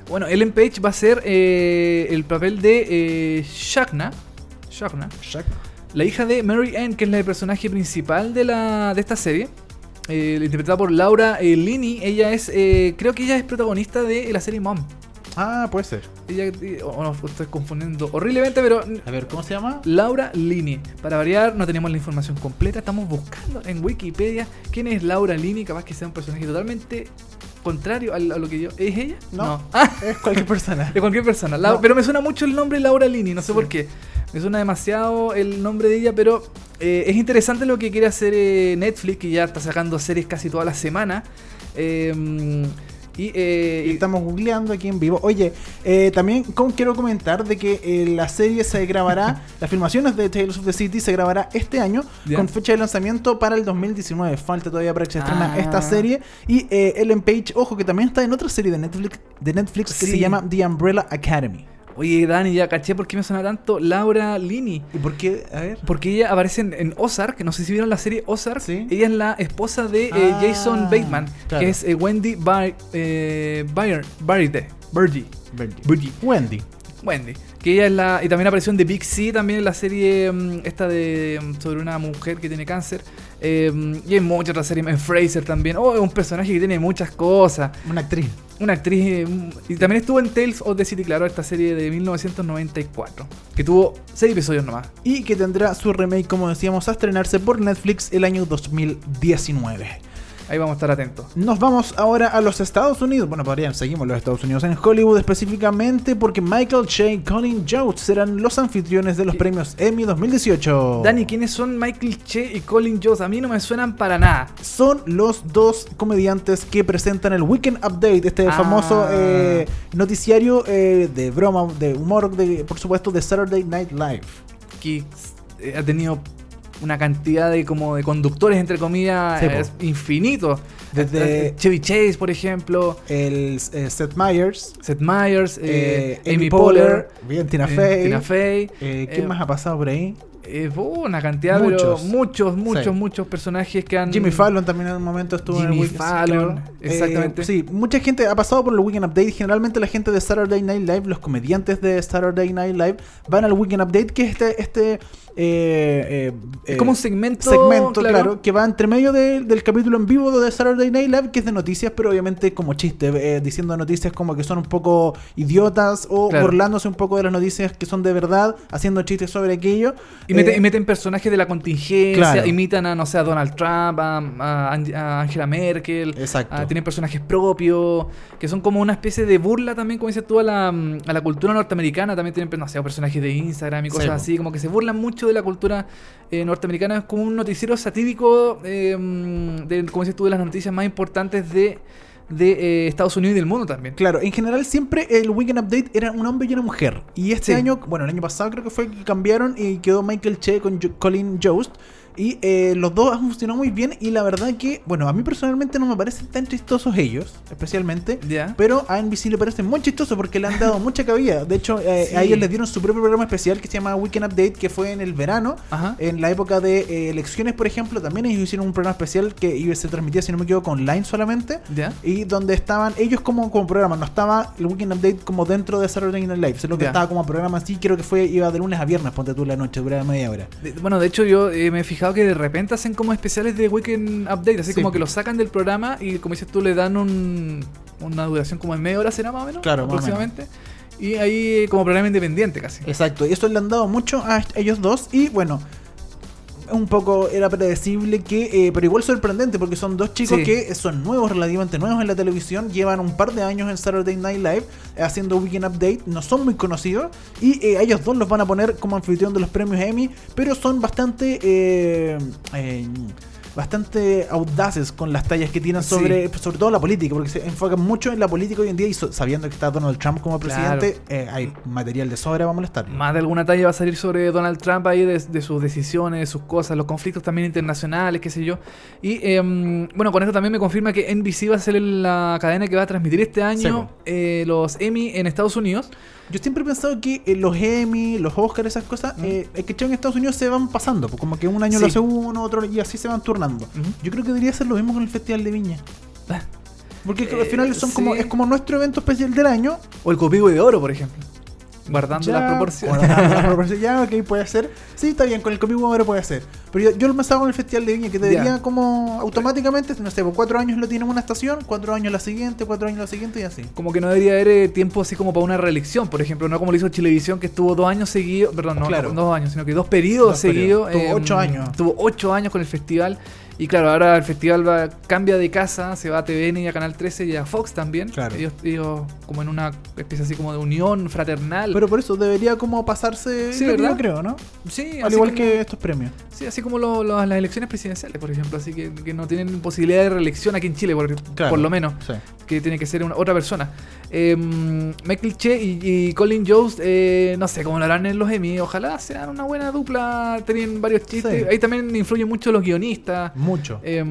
[SPEAKER 1] Bueno, Ellen Page va a ser eh, el papel de eh, Shakna, Shakna, la hija de Mary Ann, que es la personaje principal de, la, de esta serie. eh, interpretada por Laura eh, Linney. Ella es, eh, creo que ella es protagonista de la serie Mom.
[SPEAKER 2] Ah, puede ser.
[SPEAKER 1] Ella, eh, o no, estoy confundiendo horriblemente, pero
[SPEAKER 2] A ver, ¿cómo se llama?
[SPEAKER 1] Laura Linney. Para variar, no tenemos la información completa. Estamos buscando en Wikipedia quién es Laura Linney. Capaz que sea un personaje totalmente contrario a, lo que yo. ¿Es ella?
[SPEAKER 2] No.
[SPEAKER 1] Ah, (laughs)
[SPEAKER 2] Es cualquier persona. (laughs)
[SPEAKER 1] de cualquier persona.
[SPEAKER 2] No.
[SPEAKER 1] Pero me suena mucho el nombre Laura Linney. No sé por qué. Me suena demasiado el nombre de ella, pero eh, es interesante lo que quiere hacer eh, Netflix, que ya está sacando series casi toda la semana. Eh, y, eh,
[SPEAKER 2] Y estamos googleando aquí en vivo. Oye, eh, también quiero comentar de que eh, la serie se grabará, (laughs) las filmaciones de Tales of the City se grabará este año con fecha de lanzamiento para el 2019. Falta todavía para que se estrena
[SPEAKER 1] Ah.
[SPEAKER 2] esta serie. Y eh, Ellen Page, ojo, que también está en otra serie de Netflix, de Netflix que
[SPEAKER 1] Sí.
[SPEAKER 2] se llama The Umbrella Academy.
[SPEAKER 1] Oye, Dani, ya caché por qué me suena tanto Laura Linney.
[SPEAKER 2] ¿Y por qué? A ver.
[SPEAKER 1] Porque ella aparece en, en Ozark, no sé si vieron la serie Ozark.
[SPEAKER 2] Sí.
[SPEAKER 1] Ella es la esposa de eh,
[SPEAKER 2] Ah,
[SPEAKER 1] Jason Bateman,
[SPEAKER 2] claro.
[SPEAKER 1] que es eh, Wendy Bar eh, Bayer- Barride. Birdie. Birdie.
[SPEAKER 2] Wendy.
[SPEAKER 1] Wendy. Que ella es la. Y también apareció en The Big C, también en la serie mm, esta de. mm, sobre una mujer que tiene cáncer. Eh, y en muchas otras series. En Fraser también. Oh, es un personaje que tiene muchas cosas.
[SPEAKER 2] Una actriz.
[SPEAKER 1] Una actriz. eh, mm, y también estuvo en Tales of the City, claro, esta serie de 1994. Que tuvo seis episodios nomás.
[SPEAKER 2] Y que tendrá su remake, como decíamos, a estrenarse por Netflix el año 2019.
[SPEAKER 1] Ahí vamos a estar atentos.
[SPEAKER 2] Nos vamos ahora a los Estados Unidos. Bueno, podrían, seguimos los Estados Unidos en Hollywood específicamente porque Michael Che y Colin Jost serán los anfitriones de los
[SPEAKER 1] ¿Qué?
[SPEAKER 2] premios Emmy 2018.
[SPEAKER 1] Dani, ¿quiénes son Michael Che y Colin Jost? A mí no me suenan para nada.
[SPEAKER 2] Son los dos comediantes que presentan el Weekend Update, este
[SPEAKER 1] Ah.
[SPEAKER 2] famoso eh, noticiario eh, de broma, de humor, de, por supuesto, de Saturday Night Live.
[SPEAKER 1] Que eh, ha tenido una cantidad de como de conductores, entre comillas,
[SPEAKER 2] Sí, po.
[SPEAKER 1] es infinito.
[SPEAKER 2] Desde-
[SPEAKER 1] Eh, Chevy Chase, por ejemplo.
[SPEAKER 2] El eh, Seth Meyers,
[SPEAKER 1] Seth Meyers, eh,
[SPEAKER 2] eh,
[SPEAKER 1] Amy Poehler,
[SPEAKER 2] bien, Tina
[SPEAKER 1] eh,
[SPEAKER 2] Fey.
[SPEAKER 1] Tina Fey.
[SPEAKER 2] eh, ¿Quién
[SPEAKER 1] eh,
[SPEAKER 2] más ha pasado por ahí?
[SPEAKER 1] eh, una cantidad,
[SPEAKER 2] Muchos.
[SPEAKER 1] pero muchos, muchos,
[SPEAKER 2] Sí.
[SPEAKER 1] muchos personajes que han.
[SPEAKER 2] Jimmy Fallon también en un momento estuvo en
[SPEAKER 1] Jimmy
[SPEAKER 2] el Weekend
[SPEAKER 1] Fallon,
[SPEAKER 2] claro.
[SPEAKER 1] exactamente.
[SPEAKER 2] Eh, sí, mucha gente ha pasado por el Weekend Update. Generalmente la gente de Saturday Night Live, los comediantes de Saturday Night Live, van al Weekend Update, que es este. este eh, eh, eh,
[SPEAKER 1] como un segmento.
[SPEAKER 2] segmento, claro. que va entre medio de- del capítulo en vivo de Saturday Night Live, que es de noticias, pero obviamente como chiste, eh, diciendo noticias como que son un poco idiotas o
[SPEAKER 1] Claro.
[SPEAKER 2] burlándose un poco de las noticias que son de verdad, haciendo chistes sobre aquello.
[SPEAKER 1] Y, mete-
[SPEAKER 2] Eh,
[SPEAKER 1] y meten personajes de la contingencia,
[SPEAKER 2] Claro. imitan
[SPEAKER 1] a, no sé, a Donald Trump, a, a Ang- a Angela Merkel,
[SPEAKER 2] Exacto.
[SPEAKER 1] tienen personajes propios, que son como una especie de burla también, como dices tú, a la, a la cultura norteamericana, también tienen, no sé, personajes de Instagram y cosas así, como que se burlan mucho de la cultura eh, norteamericana, es como un noticiero satírico, eh, de, como dices tú, de las noticias más importantes de, de eh, Estados Unidos y del mundo también.
[SPEAKER 2] Claro, en general siempre el Weekend Update era un hombre y una mujer. Y este
[SPEAKER 1] Sí.
[SPEAKER 2] año, bueno, el año pasado creo que fue que cambiaron y quedó Michael Che con Jo- Colin Jost. Y eh, los dos han funcionado muy bien. Y la verdad que, bueno, a mí personalmente no me parecen tan chistosos ellos, especialmente. Pero a NBC le parecen muy chistosos porque le han dado (laughs) mucha cabida. De hecho, eh,
[SPEAKER 1] Sí.
[SPEAKER 2] a ellos les dieron su propio programa especial que se llama Weekend Update, que fue en el verano.
[SPEAKER 1] Ajá.
[SPEAKER 2] En la época de eh, elecciones, por ejemplo, también ellos hicieron un programa especial que se transmitía, si no me equivoco, online solamente. Y donde estaban ellos como, como programa, no estaba el Weekend Update como dentro de Saturday Night Live, sino que estaba como programa así, creo que fue, iba de lunes a viernes, ponte tú la noche, duraba media hora.
[SPEAKER 1] De- Bueno, de hecho yo eh, me he fijado que de repente hacen como especiales de Weekend Update, así
[SPEAKER 2] Sí.
[SPEAKER 1] como que lo sacan del programa y como dices tú le dan un una duración como de media hora será más o menos,
[SPEAKER 2] Claro, más o
[SPEAKER 1] aproximadamente. Y ahí como programa independiente casi.
[SPEAKER 2] Exacto, y eso le han dado mucho a ellos dos. Y bueno, un poco era predecible que, eh, pero igual sorprendente porque son dos chicos
[SPEAKER 1] Sí.
[SPEAKER 2] que son nuevos, relativamente nuevos en la televisión, llevan un par de años en Saturday Night Live eh, haciendo Weekend Update, no son muy conocidos y eh, a ellos dos los van a poner como anfitrión de los premios Emmy, pero son bastante... eh, eh, bastante audaces con las tallas que tiran
[SPEAKER 1] Sí.
[SPEAKER 2] sobre sobre todo la política porque se enfocan mucho en la política hoy en día y so- sabiendo que está Donald Trump como
[SPEAKER 1] Claro.
[SPEAKER 2] presidente eh, hay material de sobra para molestar
[SPEAKER 1] Más de alguna talla va a salir sobre Donald Trump ahí, de, de sus decisiones, de sus cosas, los conflictos también internacionales, qué sé yo. Y em, bueno, con esto también me confirma que NBC va a ser la cadena que va a transmitir este año eh, los Emmy en Estados Unidos.
[SPEAKER 2] Yo siempre he pensado que eh, los Emmy, los Oscars, esas cosas, eh, es que en Estados Unidos se van pasando. pues, como que un año lo hace uno, otro, y así se van turnando. Yo creo que debería ser lo mismo con el Festival de Viña. Porque
[SPEAKER 1] Eh,
[SPEAKER 2] al final son como, es como nuestro evento especial del año.
[SPEAKER 1] O el Copigo de Oro, por ejemplo. Guardando
[SPEAKER 2] Ya,
[SPEAKER 1] las proporciones.
[SPEAKER 2] guardando las (laughs) proporciones, ya, ok, puede ser. Sí, está bien, con el Copigo ahora puede ser. Pero yo, yo lo pensaba con el Festival de Viña, que debería
[SPEAKER 1] Ya.
[SPEAKER 2] como automáticamente, no sé, por cuatro años lo tiene en una estación, cuatro años la siguiente, cuatro años la siguiente y así.
[SPEAKER 1] Como que no debería haber eh, tiempo así como para una reelección, por ejemplo, no como lo hizo Chilevisión que estuvo dos años seguidos, perdón, no,
[SPEAKER 2] Claro.
[SPEAKER 1] no dos años, sino que dos periodos
[SPEAKER 2] Dos
[SPEAKER 1] seguidos.
[SPEAKER 2] Tuvo
[SPEAKER 1] em,
[SPEAKER 2] ocho años.
[SPEAKER 1] Tuvo ocho años con el festival. Y claro, ahora el festival va, cambia de casa, se va a TVN y a Canal 13 y a Fox también.
[SPEAKER 2] Claro.
[SPEAKER 1] Ellos, ellos como en una especie así como de unión fraternal.
[SPEAKER 2] Pero por eso debería como pasarse,
[SPEAKER 1] Sí,
[SPEAKER 2] yo
[SPEAKER 1] ¿verdad?
[SPEAKER 2] creo, ¿no?
[SPEAKER 1] sí,
[SPEAKER 2] Al igual
[SPEAKER 1] como-
[SPEAKER 2] que estos premios.
[SPEAKER 1] Sí, así como lo- lo- las elecciones presidenciales, por ejemplo. Así que, que no tienen posibilidad de reelección aquí en Chile, por,
[SPEAKER 2] Claro.
[SPEAKER 1] por lo menos.
[SPEAKER 2] Sí.
[SPEAKER 1] que tiene que ser una, otra persona. Eh, Michael Che y, y Colin Jost, eh, no sé cómo lo harán en los Emmy. Ojalá sean una buena dupla. Tienen varios chistes.
[SPEAKER 2] Sí.
[SPEAKER 1] Ahí también influyen mucho los guionistas.
[SPEAKER 2] Mucho.
[SPEAKER 1] Eh,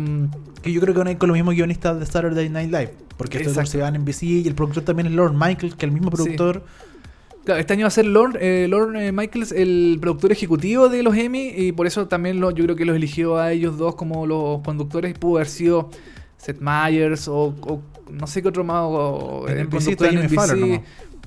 [SPEAKER 2] Que yo creo que van a ir con los mismos guionistas de Saturday Night Live. Porque estos se van en NBC y el productor también es Lord Michael, que es el mismo
[SPEAKER 1] Sí.
[SPEAKER 2] productor.
[SPEAKER 1] claro, este año va a ser Lorne, eh, Lorne, eh, Michaels el productor ejecutivo de los Emmy. Y por eso también lo- yo creo que los eligió a ellos dos como los conductores. Pudo haber sido Seth Meyers o, o no sé qué otro más. O,
[SPEAKER 2] En está
[SPEAKER 1] en
[SPEAKER 2] Jimmy Fallon nomás.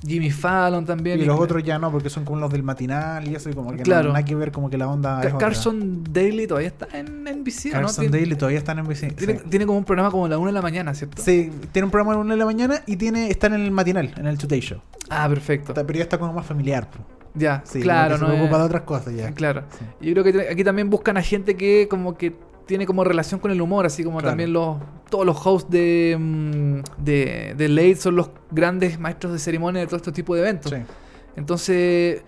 [SPEAKER 1] Jimmy Fallon también.
[SPEAKER 2] Y los otros ya no, porque son como los del matinal y eso, y como que
[SPEAKER 1] Claro.
[SPEAKER 2] no, nada que ver, como que la onda.
[SPEAKER 1] Ca-. Carson Daly todavía está en NBC, ¿o ¿no?
[SPEAKER 2] Carson
[SPEAKER 1] Tiene-
[SPEAKER 2] Daly todavía están en NBC.
[SPEAKER 1] Tiene,
[SPEAKER 2] sí.
[SPEAKER 1] tiene como un programa como a la una de la mañana, ¿cierto?
[SPEAKER 2] Sí, tiene un programa a la una de la mañana y tiene, está en el matinal, en el Today Show.
[SPEAKER 1] Ah, perfecto.
[SPEAKER 2] Está- Pero ya está como más familiar.
[SPEAKER 1] Ya,
[SPEAKER 2] Sí,
[SPEAKER 1] claro, no
[SPEAKER 2] se
[SPEAKER 1] es-
[SPEAKER 2] preocupa de otras cosas ya.
[SPEAKER 1] Claro.
[SPEAKER 2] Sí.
[SPEAKER 1] Yo creo que aquí también buscan a gente que como que tiene como relación con el humor, así como
[SPEAKER 2] Claro.
[SPEAKER 1] también los todos los hosts de, mm, de, de Late son los grandes maestros de ceremonia de todo este tipo de eventos.
[SPEAKER 2] Sí.
[SPEAKER 1] Entonces,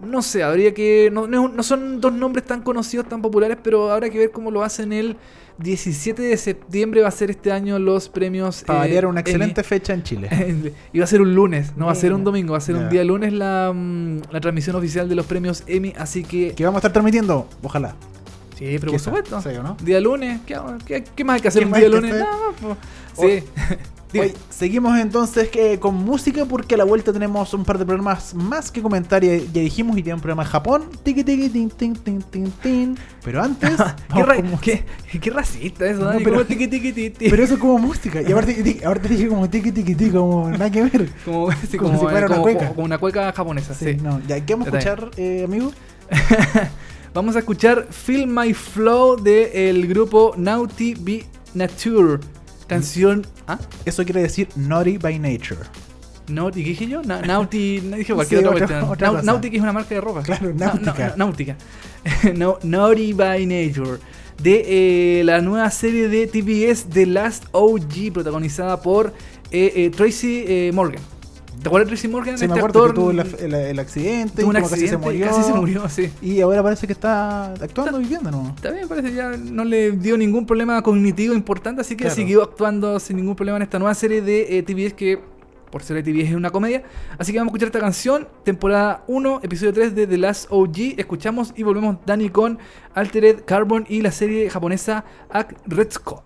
[SPEAKER 1] no sé, habría que... No, no son dos nombres tan conocidos, tan populares, pero habrá que ver cómo lo hacen el 17 de septiembre va a ser este año los premios...
[SPEAKER 2] Para
[SPEAKER 1] eh,
[SPEAKER 2] una
[SPEAKER 1] Emmy.
[SPEAKER 2] excelente fecha en Chile. (laughs)
[SPEAKER 1] y va a ser un lunes, no va a ser un domingo, va a ser un día lunes la, mm, la transmisión oficial de los premios Emmy, así que...
[SPEAKER 2] que vamos a estar transmitiendo, ojalá.
[SPEAKER 1] Sí, pero por supuesto. Día lunes, ¿qué, qué- qué más hay que hacer
[SPEAKER 2] ¿Qué
[SPEAKER 1] un día lunes? Nada po. Sí.
[SPEAKER 2] Hoy (laughs) seguimos entonces que con música porque a la vuelta tenemos un par de programas más que comentar. Ya, ya dijimos y tiene un programa en Japón. Tiki, tiki, tin, tin, tin, tin, tin. Pero antes. (laughs)
[SPEAKER 1] ¿Qué, ra- qué- qué racista eso,
[SPEAKER 2] No, pero-
[SPEAKER 1] como tiqui, tiqui, ti, ti.
[SPEAKER 2] Pero eso es como música. Y aparte, tiki- dije como tiki tiki tiki, como nada que ver. (laughs)
[SPEAKER 1] como, sí,
[SPEAKER 2] como
[SPEAKER 1] como,
[SPEAKER 2] si fuera una
[SPEAKER 1] como-
[SPEAKER 2] cueca.
[SPEAKER 1] como una cueca japonesa, sí.
[SPEAKER 2] Sí, no. Ya, ¿qué vamos a escuchar, eh, amigo?
[SPEAKER 1] Vamos a escuchar Feel My Flow del grupo Naughty Be Nature. Canción. ¿Ah?
[SPEAKER 2] Eso quiere decir Naughty by Nature.
[SPEAKER 1] Naughty, ¿qué dije yo? Na- (laughs) Naughty, no dije cualquier
[SPEAKER 2] Sí,
[SPEAKER 1] otra
[SPEAKER 2] otra-.
[SPEAKER 1] Naughty es una marca de ropa.
[SPEAKER 2] Claro, náutica.
[SPEAKER 1] na- náutica. (laughs) no, Naughty by Nature. De eh, la nueva serie de TBS The Last OG, protagonizada por eh, eh, Tracy eh, Morgan. ¿Te acuerdas de Tracy Morgan?
[SPEAKER 2] Sí, me
[SPEAKER 1] Este
[SPEAKER 2] acuerdo que
[SPEAKER 1] actor
[SPEAKER 2] tuvo el, el- el accidente
[SPEAKER 1] tuvo
[SPEAKER 2] y casi se murió.
[SPEAKER 1] casi se murió, sí.
[SPEAKER 2] Y ahora parece que está actuando y viviendo, ¿no?
[SPEAKER 1] Está bien, parece ya no le dio ningún problema cognitivo importante, así que
[SPEAKER 2] Claro.
[SPEAKER 1] siguió actuando sin ningún problema en esta nueva serie de eh, TBS que, por ser de TBS, es una comedia. Así que vamos a escuchar esta canción, temporada 1, episodio 3 de The Last OG. Escuchamos y volvemos Dani con Altered Carbon y la serie japonesa Ak Retsuko.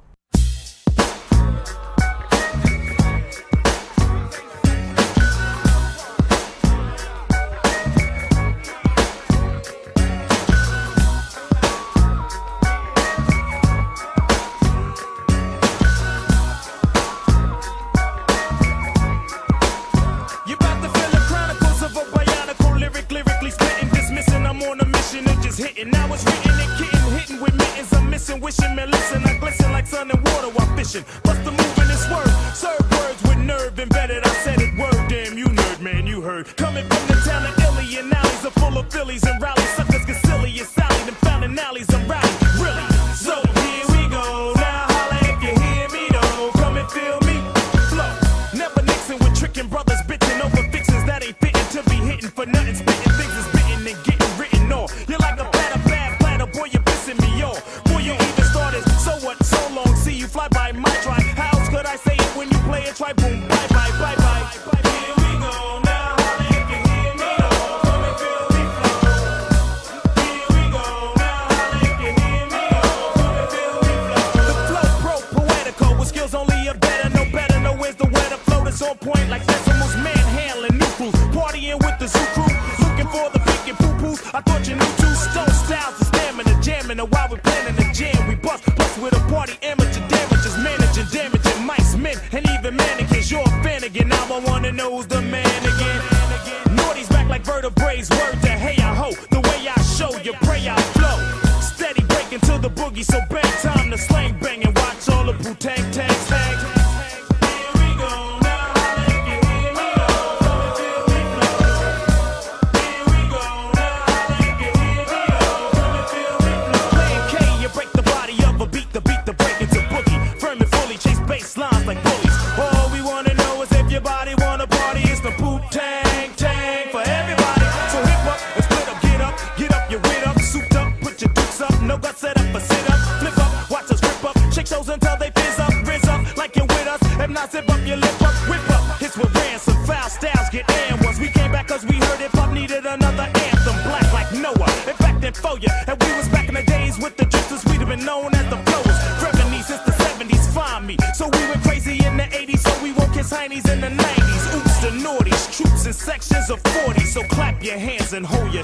[SPEAKER 5] Word to hey I ho, the way I show you pray I flow. Steady breaking to the boogie, so bang time to slang bang and watch all the Wu Tang tags tag.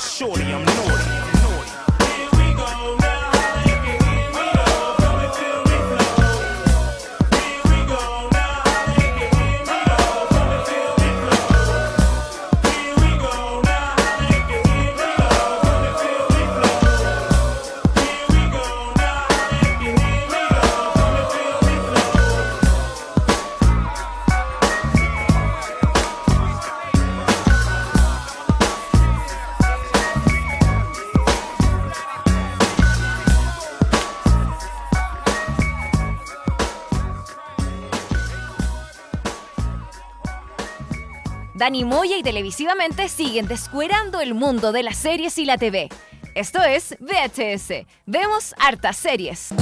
[SPEAKER 5] shorty, I'm
[SPEAKER 4] Dani Moya y televisivamente siguen descuerando el mundo de las series y la TV. Esto es VHS. Vemos hartas series.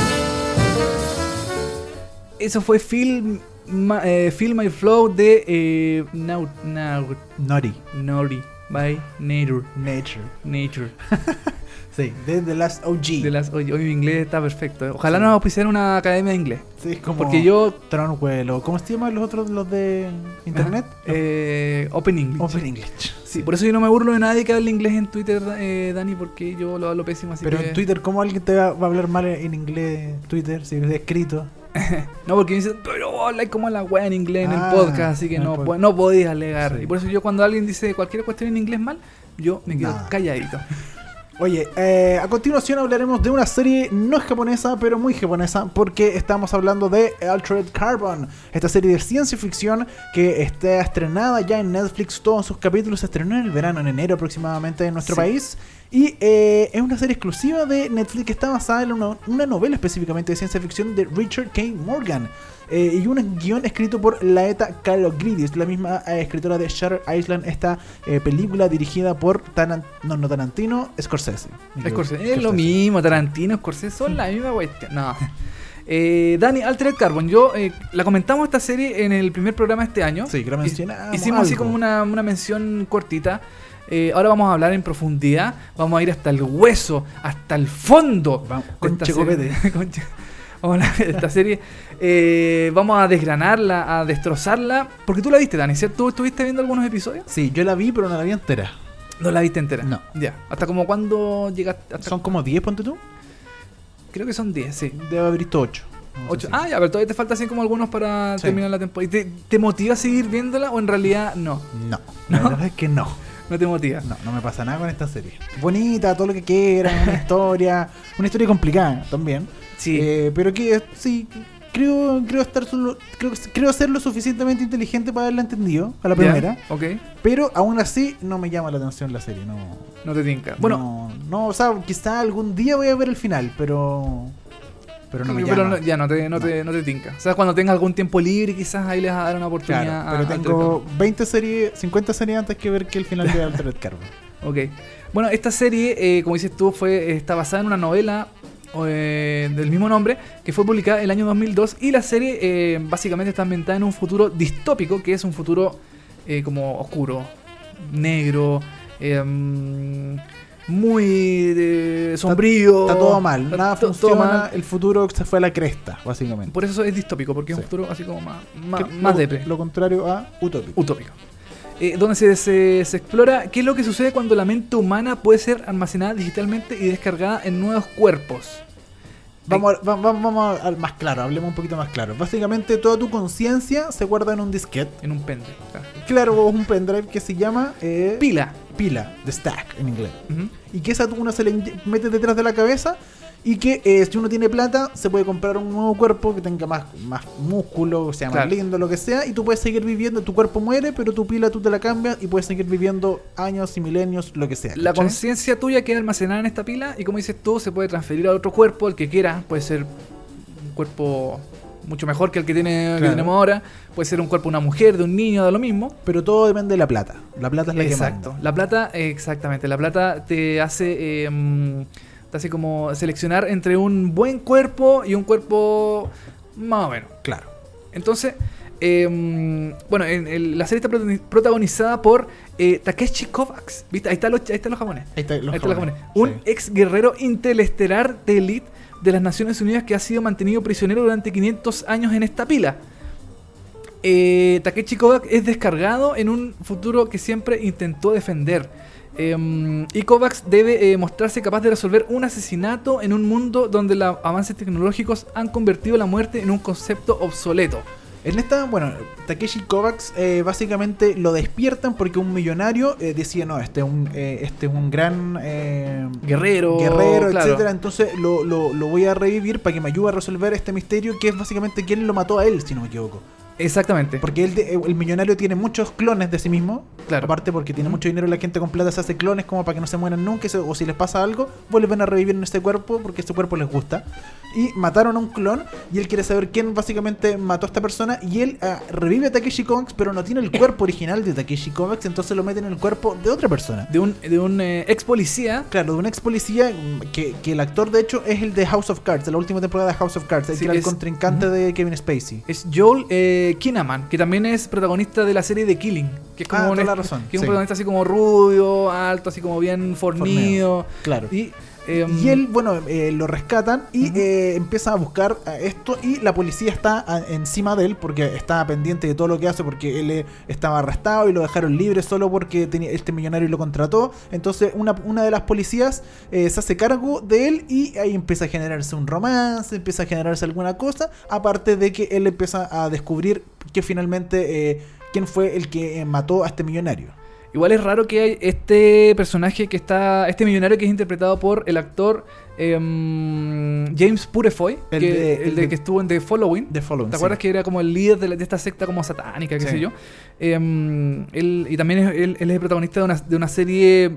[SPEAKER 1] Eso fue Film, Ma- eh, Feel My Flow de eh, Now, Now,
[SPEAKER 2] Nori.
[SPEAKER 1] Nori by Nature.
[SPEAKER 2] Nature.
[SPEAKER 1] Nature. (laughs)
[SPEAKER 2] Sí, de The Last OG.
[SPEAKER 1] De las, oye, hoy mi inglés está perfecto. eh. Ojalá nos auspiciara una academia de inglés.
[SPEAKER 2] Sí, como
[SPEAKER 1] Porque yo,
[SPEAKER 2] Tronwell ¿cómo se llaman los otros, los de internet?
[SPEAKER 1] eh, Open English.
[SPEAKER 2] Open English.
[SPEAKER 1] Sí, por eso yo no me burlo de nadie que hable inglés en Twitter, eh, Dani, porque yo lo hablo pésimo. Así
[SPEAKER 2] Pero
[SPEAKER 1] que-
[SPEAKER 2] en Twitter, ¿cómo alguien te va, a hablar mal en inglés Twitter si es escrito? (laughs)
[SPEAKER 1] No, porque me dicen, pero habla como la wea en inglés en
[SPEAKER 2] Ah,
[SPEAKER 1] el podcast, así que no, po- no podías alegar.
[SPEAKER 2] Sí.
[SPEAKER 1] Y por eso yo cuando alguien dice cualquier cuestión en inglés mal, yo me quedo calladito. (laughs)
[SPEAKER 2] Oye, eh, a continuación hablaremos de una serie no es japonesa, pero muy japonesa, porque estamos hablando de Altered Carbon, esta serie de ciencia ficción que está estrenada ya en Netflix, todos sus capítulos se estrenó en el verano, en enero aproximadamente en nuestro
[SPEAKER 1] Sí.
[SPEAKER 2] país, y eh, es una serie exclusiva de Netflix que está basada en una, una novela específicamente de ciencia ficción de Richard K. Morgan. Eh, y un guion escrito por Laeta Kalogridis, la misma eh, escritora de Shutter Island, esta eh, película dirigida por Taran- no, no Tarantino, Scorsese.
[SPEAKER 1] Scorsese, es lo mismo, Tarantino, Scorsese, son la misma cuestión. No. Eh, Dani, Altered Carbon, yo eh, la comentamos esta serie en el primer programa este año.
[SPEAKER 2] Sí, que la mencionamos
[SPEAKER 1] Hicimos así
[SPEAKER 2] algo.
[SPEAKER 1] como una, una mención cortita. Eh, ahora vamos a hablar en profundidad, vamos a ir hasta el hueso, hasta el fondo.
[SPEAKER 2] Vamos, con Checopete. (laughs)
[SPEAKER 1] serie. Con Che- Vamos a hablar de esta serie. Eh, vamos a desgranarla, a destrozarla. Porque tú la viste, Dani, ¿cierto? ¿Tú estuviste viendo algunos episodios?
[SPEAKER 2] Sí, yo la vi, pero no la vi entera.
[SPEAKER 1] No la viste entera.
[SPEAKER 2] No.
[SPEAKER 1] Ya. ¿Hasta como cuándo llegaste? Hasta-
[SPEAKER 2] ¿Son como 10, ponte tú?
[SPEAKER 1] Creo que son 10, sí.
[SPEAKER 2] Debe haber visto 8.
[SPEAKER 1] Ocho. Ah, ya, pero todavía te falta así como algunos para
[SPEAKER 2] Sí.
[SPEAKER 1] terminar la temporada. ¿Y te, te motiva a seguir viéndola o en realidad no?
[SPEAKER 2] No, la
[SPEAKER 1] ¿No?
[SPEAKER 2] verdad es que no.
[SPEAKER 1] No te motiva.
[SPEAKER 2] No, no me pasa nada con esta serie. Bonita, todo lo que quieran, una historia, (laughs) una historia complicada también.
[SPEAKER 1] Sí.
[SPEAKER 2] Eh, pero que sí, creo, creo estar solo, creo, creo ser lo suficientemente inteligente para haberla entendido a la primera.
[SPEAKER 1] Ok,
[SPEAKER 2] Pero aún así no me llama la atención la serie. No,
[SPEAKER 1] no te tinca. Bueno,
[SPEAKER 2] no, no, o sea, quizá algún día voy a ver el final, pero. Pero no me
[SPEAKER 1] pero
[SPEAKER 2] llama.
[SPEAKER 1] no- ya no te, no, Te, no te tinca. O sea, cuando tengas algún tiempo libre, quizás ahí les vas a dar una oportunidad.
[SPEAKER 2] Claro,
[SPEAKER 1] a-
[SPEAKER 2] pero
[SPEAKER 1] a
[SPEAKER 2] tengo 20 series, 50 series antes que ver que el final de Altered Carbon. (laughs)
[SPEAKER 1] Ok. Bueno, esta serie, eh, como dices tú, fue está basada en una novela eh, del mismo nombre que fue publicada en el año 2002 y la serie eh, básicamente está ambientada en un futuro distópico que es un futuro eh, como oscuro, negro, eh, muy eh, sombrío.
[SPEAKER 2] Está todo mal,
[SPEAKER 1] Está
[SPEAKER 2] nada
[SPEAKER 1] todo
[SPEAKER 2] funciona,
[SPEAKER 1] mal.
[SPEAKER 2] el futuro se fue a la cresta, básicamente.
[SPEAKER 1] Por eso es distópico, porque es un futuro así como más, más, más
[SPEAKER 2] lo,
[SPEAKER 1] depre.
[SPEAKER 2] lo contrario a utópico.
[SPEAKER 1] utópico. Eh, donde se, se- se explora qué es lo que sucede cuando la mente humana puede ser almacenada digitalmente y descargada en nuevos cuerpos.
[SPEAKER 2] Vamos, a- va- va- vamos al más claro, hablemos un poquito más claro. Básicamente toda tu conciencia se guarda en un disquete.
[SPEAKER 1] En un pendrive. claro.
[SPEAKER 2] Un pendrive que se llama eh,
[SPEAKER 1] Pila.
[SPEAKER 2] pila, de stack en inglés. Y que esa tú uno se le mete detrás de la cabeza y que eh, si uno tiene plata se puede comprar un nuevo cuerpo que tenga más, más músculo, sea más
[SPEAKER 1] Claro.
[SPEAKER 2] lindo, lo que sea, y tú puedes seguir viviendo, tu cuerpo muere, pero tu pila tú te la cambias y puedes seguir viviendo años y milenios, lo que sea.
[SPEAKER 1] La conciencia tuya queda almacenada en esta pila y como dices tú, se puede transferir a otro cuerpo, el que quiera. Puede ser un cuerpo mucho mejor que el que, tiene, que
[SPEAKER 2] Claro.
[SPEAKER 1] tenemos ahora. Puede ser un cuerpo de una mujer, de un niño, de lo mismo.
[SPEAKER 2] Pero todo depende de la plata. La plata es la
[SPEAKER 1] Exacto.
[SPEAKER 2] que manda.
[SPEAKER 1] La plata, exactamente. La plata te hace, eh, hace como seleccionar entre un buen cuerpo y un cuerpo más o menos.
[SPEAKER 2] Claro.
[SPEAKER 1] Entonces, eh, mm, bueno, en, la serie está protagoni- protagonizada por eh, Takeshi Kovacs. ¿Viste? Ahí están los, ahí están los japoneses.
[SPEAKER 2] Ahí está, los
[SPEAKER 1] Ahí está los
[SPEAKER 2] japoneses.
[SPEAKER 1] Un
[SPEAKER 2] Sí.
[SPEAKER 1] ex guerrero interestelar de elite de las Naciones Unidas que ha sido mantenido prisionero durante 500 años en esta pila. Eh, Takeshi Kovacs es descargado en un futuro que siempre intentó defender. Eh, y Kovacs debe eh, mostrarse capaz de resolver un asesinato en un mundo donde los avances tecnológicos han convertido la muerte en un concepto obsoleto.
[SPEAKER 2] En esta, bueno, Takeshi Kovacs eh, básicamente lo despiertan porque un millonario eh, decía, no, este es un, eh, este es un gran eh,
[SPEAKER 1] Guerrero,
[SPEAKER 2] guerrero,
[SPEAKER 1] claro.
[SPEAKER 2] etcétera. Entonces lo, lo, lo voy a revivir para que me ayude a resolver este misterio que es básicamente quién lo mató a él, si no me equivoco.
[SPEAKER 1] Exactamente.
[SPEAKER 2] Porque él de- el millonario tiene muchos clones de sí mismo.
[SPEAKER 1] Claro.
[SPEAKER 2] Aparte porque tiene mucho dinero, la gente con plata se hace clones como para que no se mueran nunca. O si les pasa algo, vuelven a revivir en este cuerpo porque este cuerpo les gusta. Y mataron a un clon y él quiere saber quién básicamente mató a esta persona. Y él ah, revive a Takeshi Kovacs, pero no tiene el cuerpo original de Takeshi Kovacs. Entonces lo meten en el cuerpo de otra persona.
[SPEAKER 1] De un, de un eh, ex policía.
[SPEAKER 2] Claro, de un ex policía mm, que, que el actor de hecho es el de House of Cards, de la última temporada de House of Cards, el
[SPEAKER 1] Sí,
[SPEAKER 2] que era el
[SPEAKER 1] es-
[SPEAKER 2] contrincante de Kevin Spacey.
[SPEAKER 1] Es Joel eh, Kinnaman, que también es protagonista de la serie The Killing. Que es como
[SPEAKER 2] Ah,
[SPEAKER 1] un,
[SPEAKER 2] toda la razón,
[SPEAKER 1] Que es un protagonista así como rubio, alto, así como bien fornido.
[SPEAKER 2] Claro.
[SPEAKER 1] Y, em,
[SPEAKER 2] Y él, bueno, eh, lo rescatan y eh, empieza a buscar eh, esto y la policía está a- encima de él porque está pendiente de todo lo que hace porque él eh, estaba arrestado y lo dejaron libre solo porque tenía, este millonario lo contrató. Entonces una, una de las policías eh, se hace cargo de él y ahí empieza a generarse un romance, empieza a generarse alguna cosa, aparte de que él empieza a descubrir que finalmente quién fue el que mató a este millonario.
[SPEAKER 1] Igual es raro que hay este personaje que está. Este millonario que es interpretado por el actor em, James Purefoy.
[SPEAKER 2] El
[SPEAKER 1] que,
[SPEAKER 2] de-
[SPEAKER 1] el
[SPEAKER 2] el
[SPEAKER 1] de
[SPEAKER 2] de-
[SPEAKER 1] que estuvo en The Following.
[SPEAKER 2] The Following,
[SPEAKER 1] ¿Te
[SPEAKER 2] sí.
[SPEAKER 1] acuerdas que era como el líder de, la- de esta secta como satánica, qué
[SPEAKER 2] Sí.
[SPEAKER 1] sé yo? Em, él, y también es, él, él es el protagonista de una, de una serie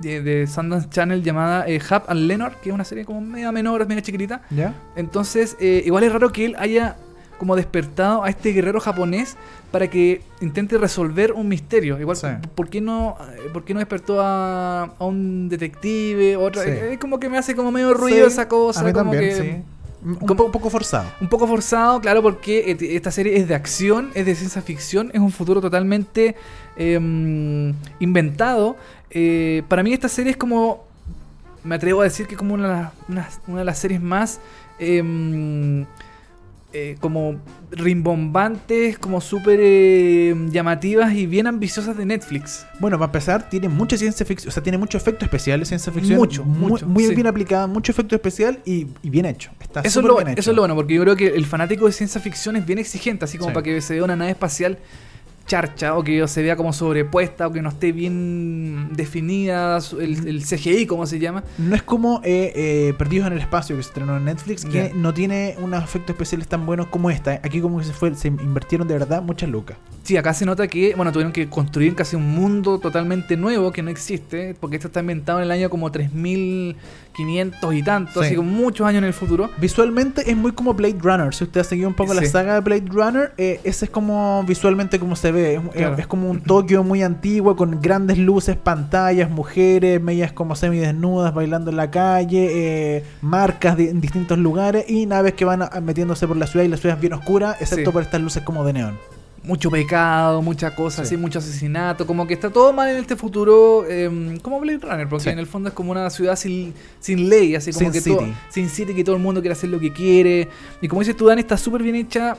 [SPEAKER 1] de, de Sundance Channel llamada eh, Hub and Leonard, que es una serie como media menor, media chiquitita.
[SPEAKER 2] ¿Ya?
[SPEAKER 1] Entonces, eh, igual es raro que él haya como despertado a este guerrero japonés para que intente resolver un misterio. Igual,
[SPEAKER 2] Sí.
[SPEAKER 1] ¿por qué no, eh, por qué no despertó a, a un detective? Otra,
[SPEAKER 2] Sí.
[SPEAKER 1] Es como que me hace como medio ruido
[SPEAKER 2] Sí,
[SPEAKER 1] esa cosa.
[SPEAKER 2] A mí
[SPEAKER 1] como
[SPEAKER 2] también,
[SPEAKER 1] que,
[SPEAKER 2] sí. Un
[SPEAKER 1] como-
[SPEAKER 2] poco forzado.
[SPEAKER 1] un poco forzado, claro, porque esta serie es de acción, es de ciencia ficción, es un futuro totalmente em, inventado. Eh, para mí esta serie es como, me atrevo a decir que es como una, de las- una, una de las series más em, eh, como rimbombantes, como súper em, llamativas y bien ambiciosas de Netflix.
[SPEAKER 2] Bueno, para empezar, tiene mucha ciencia ficción, o sea, tiene mucho efecto especial de ciencia ficción.
[SPEAKER 1] Mucho,
[SPEAKER 2] muy,
[SPEAKER 1] mucho,
[SPEAKER 2] Muy
[SPEAKER 1] sí.
[SPEAKER 2] bien aplicada, mucho efecto especial y, y bien hecho. Está
[SPEAKER 1] Eso es, lo,
[SPEAKER 2] bien hecho.
[SPEAKER 1] eso es lo bueno, porque yo creo que el fanático de ciencia ficción es bien exigente, así como
[SPEAKER 2] Sí.
[SPEAKER 1] para que se vea una nave espacial charcha o que se vea como sobrepuesta o que no esté bien definida el, el CGI, como se llama.
[SPEAKER 2] No es como eh, eh, Perdidos en el Espacio que se estrenó en Netflix, que no tiene unos efectos especiales tan buenos como esta. Aquí como que se fue, se invirtieron de verdad muchas lucas.
[SPEAKER 1] Sí, acá se nota que, bueno, tuvieron que construir casi un mundo totalmente nuevo que no existe, porque esto está inventado en el año como 3500 y tanto,
[SPEAKER 2] Sí.
[SPEAKER 1] así como muchos años en el futuro.
[SPEAKER 2] Visualmente es muy como Blade Runner. Si usted ha seguido un poco la saga de Blade Runner, eh, ese es como visualmente como se ve. Es, es-
[SPEAKER 1] Claro.
[SPEAKER 2] es como un Tokio muy antiguo con grandes luces, pantallas, mujeres, medias como semidesnudas bailando en la calle, eh, marcas de- en distintos lugares y naves que van a- metiéndose por la ciudad y la ciudad es bien oscura, excepto
[SPEAKER 1] Sí.
[SPEAKER 2] por estas luces como de neón.
[SPEAKER 1] Mucho pecado, mucha cosa
[SPEAKER 2] Sí.
[SPEAKER 1] así, mucho asesinato, como que está todo mal en este futuro, eh, como Blade Runner, porque
[SPEAKER 2] Sí.
[SPEAKER 1] en el fondo es como una ciudad sin, sin ley, así como
[SPEAKER 2] Sin
[SPEAKER 1] que
[SPEAKER 2] City.
[SPEAKER 1] todo, sin city, que todo el mundo quiere hacer lo que quiere. Y como dices tú, Dani, está súper bien hecha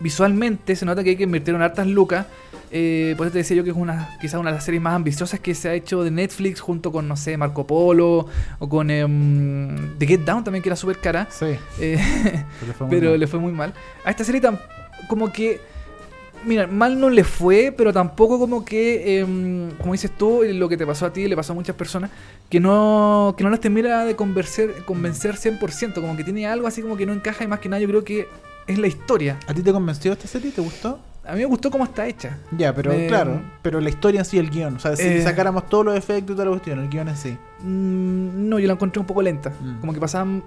[SPEAKER 1] visualmente, se nota que hay que invertir en hartas lucas. Eh, por eso te decía yo que es una quizás una de las series más ambiciosas que se ha hecho de Netflix junto con, no sé, Marco Polo o con em, The Get Down también, que era súper cara.
[SPEAKER 2] Sí.
[SPEAKER 1] Eh, (laughs)
[SPEAKER 2] Pero,
[SPEAKER 1] le fue muy mal. A esta serie tam- como que, mira, mal no le fue, pero tampoco como que, em, como dices tú, lo que te pasó a ti, le pasó a muchas personas, que no, que no las termina de convencer, convencer 100%, como que tiene algo así como que no encaja y más que nada yo creo que es la historia.
[SPEAKER 2] ¿A ti te convenció esta serie? ¿Te gustó?
[SPEAKER 1] A mí me gustó cómo está hecha.
[SPEAKER 2] Ya, pero claro, pero la historia en sí, el guion. O sea, si
[SPEAKER 1] Eh.
[SPEAKER 2] sacáramos todos los efectos y toda la cuestión, el guion en sí.
[SPEAKER 1] Mm, no, yo la encontré un poco lenta.
[SPEAKER 2] Mm.
[SPEAKER 1] Como que pasaban.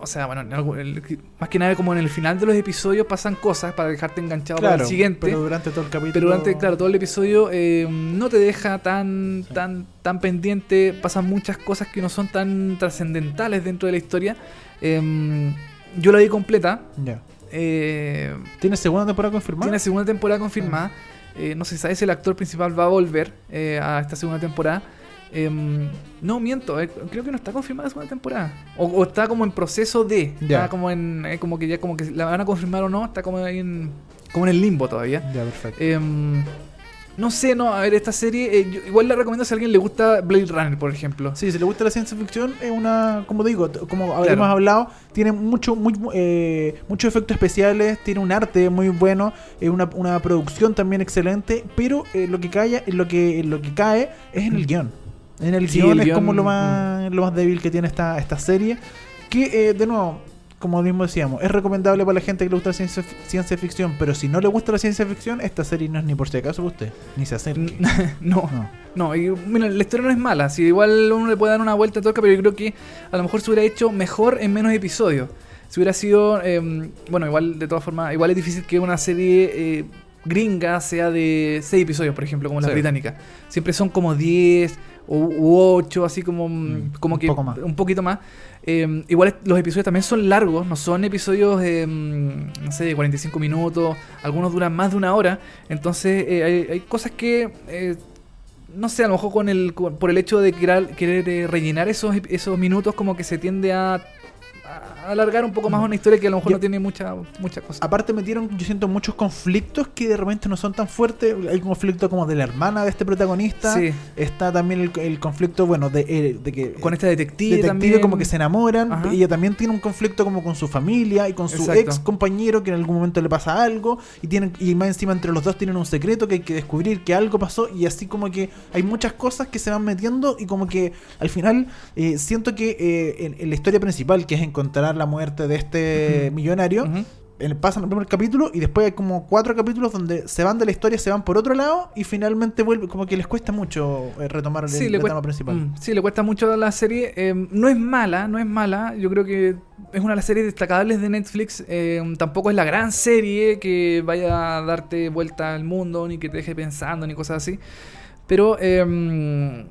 [SPEAKER 1] O sea, bueno, el- más que nada como en el final de los episodios pasan cosas para dejarte enganchado para el siguiente.
[SPEAKER 2] Pero durante todo el capítulo.
[SPEAKER 1] Pero durante, claro, todo el episodio eh, no te deja tan,
[SPEAKER 2] Sí.
[SPEAKER 1] tan, tan pendiente. Pasan muchas cosas que no son tan trascendentales dentro de la historia. Em, yo la vi completa.
[SPEAKER 2] Ya.
[SPEAKER 1] eh,
[SPEAKER 2] ¿Tiene segunda temporada confirmada?
[SPEAKER 1] tiene segunda temporada confirmada. Eh, no se sabe si el actor principal va a volver eh, a esta segunda temporada. Em, no, miento, eh, creo que no está confirmada la segunda temporada. O, o está como en proceso de.
[SPEAKER 2] Ya.
[SPEAKER 1] Está como en. como que ya como que la van a confirmar o no. Está como ahí en. como en el limbo todavía.
[SPEAKER 2] Ya, perfecto.
[SPEAKER 1] No sé, no, a ver, esta serie, eh, yo igual la recomiendo si a alguien le gusta Blade Runner, por ejemplo.
[SPEAKER 2] Sí, si le gusta la ciencia ficción, es una, como digo, como
[SPEAKER 1] Claro.
[SPEAKER 2] hemos hablado, tiene mucho, muy, eh, muchos efectos especiales, tiene un arte muy bueno, eh, una, una producción también excelente, pero eh, lo que cae, lo que, lo que cae es en el guion. En el
[SPEAKER 1] Sí,
[SPEAKER 2] guion
[SPEAKER 1] el
[SPEAKER 2] es como lo más, lo más débil que tiene esta, esta serie, que eh, de nuevo, como mismo decíamos, es recomendable para la gente que le gusta la ciencia, ciencia ficción, pero si no le gusta la ciencia ficción, esta serie no es ni por si acaso para usted, ni se acerque. (laughs)
[SPEAKER 1] no,
[SPEAKER 2] No.
[SPEAKER 1] no, y, mira, la historia no es mala, si igual uno le puede dar una vuelta a torca, pero yo creo que a lo mejor se hubiera hecho mejor en menos episodios. Si hubiera sido, em, bueno, igual de todas formas, igual es difícil que una serie eh, gringa sea de 6 episodios, por ejemplo, como la
[SPEAKER 2] Sí.
[SPEAKER 1] británica. Siempre son como 10 u 8, así como, mm,
[SPEAKER 2] Mm,
[SPEAKER 1] como
[SPEAKER 2] un
[SPEAKER 1] que
[SPEAKER 2] poco más.
[SPEAKER 1] un poquito más. Eh, igual los episodios también son largos, no son episodios de, mm, no sé, de 45 minutos, algunos duran más de una hora, entonces eh, hay, hay cosas que, eh, no sé, a lo mejor con el, con- por el hecho de querer, querer eh, rellenar esos, esos minutos como que se tiende a, a alargar un poco más una historia que a lo mejor
[SPEAKER 2] Yo-
[SPEAKER 1] no tiene mucha, mucha cosa.
[SPEAKER 2] Aparte metieron, yo siento, muchos conflictos que de repente no son tan fuertes. Hay un conflicto como de la hermana de este protagonista.
[SPEAKER 1] Sí.
[SPEAKER 2] Está también el, el conflicto, bueno, de, eh, de que...
[SPEAKER 1] Con este detective,
[SPEAKER 2] detective
[SPEAKER 1] también.
[SPEAKER 2] como que se enamoran.
[SPEAKER 1] Ajá.
[SPEAKER 2] Ella también tiene un conflicto como con su familia y con su
[SPEAKER 1] Exacto.
[SPEAKER 2] ex compañero que en algún momento le pasa algo. Y tienen y más encima entre los dos tienen un secreto que hay que descubrir que algo pasó. Y así como que hay muchas cosas que se van metiendo y como que al final eh, siento que eh, en, en la historia principal, que es encontrar la muerte de este millonario, en- pasan el primer capítulo y después hay como cuatro capítulos donde se van de la historia, se van por otro lado y finalmente vuelve, como que les cuesta mucho eh, retomar el,
[SPEAKER 1] Sí,
[SPEAKER 2] el
[SPEAKER 1] cuesta,
[SPEAKER 2] principal.
[SPEAKER 1] mm, sí, le cuesta mucho la serie. Eh, no es mala, no es mala. Yo creo que es una de las series destacables de Netflix. Eh, tampoco es la gran serie que vaya a darte vuelta al mundo, ni que te deje pensando, ni cosas así. Pero eh,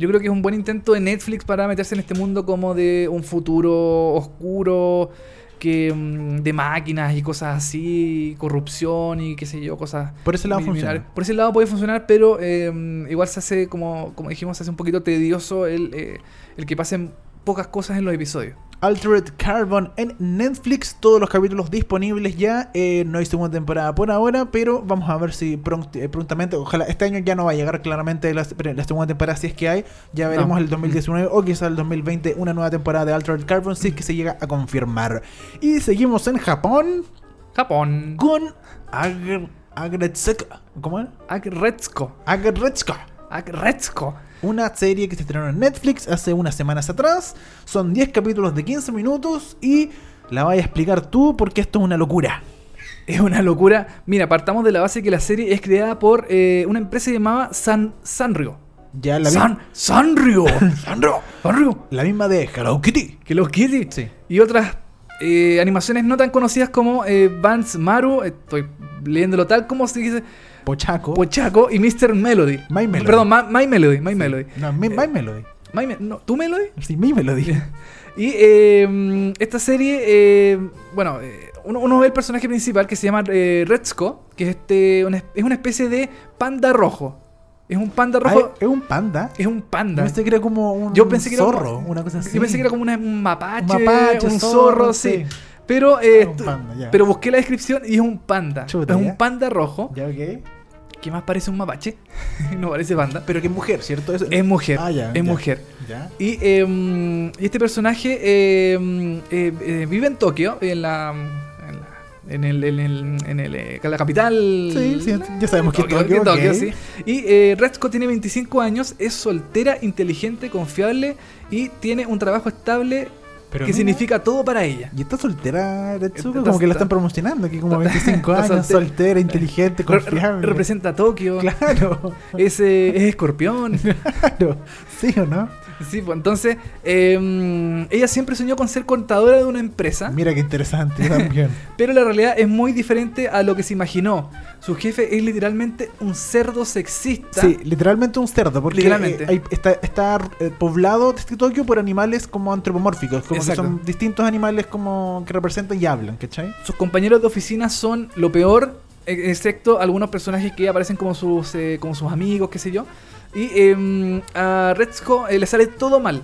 [SPEAKER 1] yo creo que es un buen intento de Netflix para meterse en este mundo como de un futuro oscuro. Que, mm, de máquinas y cosas así, corrupción y qué sé yo, cosas
[SPEAKER 2] Por ese lado funciona.
[SPEAKER 1] Por ese lado puede funcionar, pero eh, igual se hace, como, como dijimos, se hace un poquito tedioso el, eh, el que pasen pocas cosas en los episodios.
[SPEAKER 2] Altered Carbon en Netflix, todos los capítulos disponibles ya. eh, no hay segunda temporada por ahora, pero vamos a ver si pront- eh, prontamente, ojalá este año ya no va a llegar claramente la, la segunda temporada si es que hay. Ya veremos
[SPEAKER 1] No.
[SPEAKER 2] el 2019 o quizá el 2020 una nueva temporada de Altered Carbon si es que se llega a confirmar. Y seguimos en Japón
[SPEAKER 1] Japón.
[SPEAKER 2] con Ag- Agretsuko. ¿Cómo era?
[SPEAKER 1] Agretsko.
[SPEAKER 2] Agretsuko.
[SPEAKER 1] Agretsko.
[SPEAKER 2] Una serie que se estrenó en Netflix hace unas semanas atrás. Son 10 capítulos de 15 minutos y la voy a explicar tú porque esto es una locura.
[SPEAKER 1] Es una locura. Mira, partamos de la base que la serie es creada por eh, una empresa llamada San Sanrio.
[SPEAKER 2] Ya la,
[SPEAKER 1] San Sanrio. (laughs)
[SPEAKER 2] Sanrio.
[SPEAKER 1] Sanrio.
[SPEAKER 2] la misma de Hello Kitty.
[SPEAKER 1] Los Kitty.
[SPEAKER 2] Sí.
[SPEAKER 1] Y otras eh, animaciones no tan conocidas como eh, Vance Maru. Estoy leyéndolo tal como se dice.
[SPEAKER 2] Pochaco.
[SPEAKER 1] Pochaco y Mr. Melody.
[SPEAKER 2] My Melody.
[SPEAKER 1] Perdón, My, Melody. My Melody.
[SPEAKER 2] no, mi, My Melody.
[SPEAKER 1] My no, ¿Tu Melody?
[SPEAKER 2] Sí, mi Melody. (laughs)
[SPEAKER 1] Y eh, esta serie, eh, bueno, eh, uno, uno ve el personaje principal que se llama eh, Retsuko, que es, este, una, es una especie de panda rojo. Es un panda
[SPEAKER 2] Ah,
[SPEAKER 1] rojo.
[SPEAKER 2] es un panda.
[SPEAKER 1] es un panda.
[SPEAKER 2] Yo pensé que era como un
[SPEAKER 1] Yo pensé que era
[SPEAKER 2] zorro, una cosa así.
[SPEAKER 1] Yo pensé que era como una- un mapache,
[SPEAKER 2] Un mapache,
[SPEAKER 1] un
[SPEAKER 2] zorro,
[SPEAKER 1] zorro, sí.
[SPEAKER 2] sí.
[SPEAKER 1] Pero, eh,
[SPEAKER 2] Ah, panda,
[SPEAKER 1] pero busqué la descripción y es un panda.
[SPEAKER 2] Chuta,
[SPEAKER 1] es
[SPEAKER 2] ya.
[SPEAKER 1] un panda rojo
[SPEAKER 2] Ya, ok.
[SPEAKER 1] Que más parece un mapache. (laughs) no parece panda.
[SPEAKER 2] Pero que es mujer, ¿cierto? Es,
[SPEAKER 1] Es mujer.
[SPEAKER 2] Ah, ya,
[SPEAKER 1] es
[SPEAKER 2] ya.
[SPEAKER 1] mujer.
[SPEAKER 2] Ya.
[SPEAKER 1] Y, eh, este personaje eh, eh, eh, vive en Tokio, en la. En, la- en el, en, el, en el, eh, la capital.
[SPEAKER 2] Sí, sí, ya sabemos que es
[SPEAKER 1] Tokio,
[SPEAKER 2] Tokio,
[SPEAKER 1] sí. Y eh, Retsuko tiene 25 años, es soltera, inteligente, confiable y tiene un trabajo estable
[SPEAKER 2] Pero
[SPEAKER 1] que
[SPEAKER 2] mira.
[SPEAKER 1] significa todo para ella.
[SPEAKER 2] Y está soltera, Retsuko,
[SPEAKER 1] Está-
[SPEAKER 2] como que la
[SPEAKER 1] está-
[SPEAKER 2] están promocionando, aquí como
[SPEAKER 1] está-
[SPEAKER 2] 25
[SPEAKER 1] está
[SPEAKER 2] años,
[SPEAKER 1] soltera.
[SPEAKER 2] soltera, inteligente,
[SPEAKER 1] Re-
[SPEAKER 2] confiable.
[SPEAKER 1] representa a Tokio.
[SPEAKER 2] Claro,
[SPEAKER 1] Es, eh, es escorpión. (laughs)
[SPEAKER 2] claro. ¿Sí o no?
[SPEAKER 1] Sí, pues entonces eh, ella siempre soñó con ser contadora de una empresa.
[SPEAKER 2] Mira qué interesante (laughs) también.
[SPEAKER 1] Pero la realidad es muy diferente a lo que se imaginó. Su jefe es literalmente un cerdo sexista.
[SPEAKER 2] Sí, literalmente un cerdo, porque
[SPEAKER 1] Literalmente.
[SPEAKER 2] eh, hay- está, está eh, poblado este Tokio por animales como antropomórficos, como
[SPEAKER 1] Exacto.
[SPEAKER 2] que son distintos animales como que representan y hablan, ¿cachai?
[SPEAKER 1] Sus compañeros de oficina son lo peor, e- excepto algunos personajes que aparecen como sus, eh, como sus amigos, qué sé yo. Y eh, a Retsuko eh, le sale todo mal.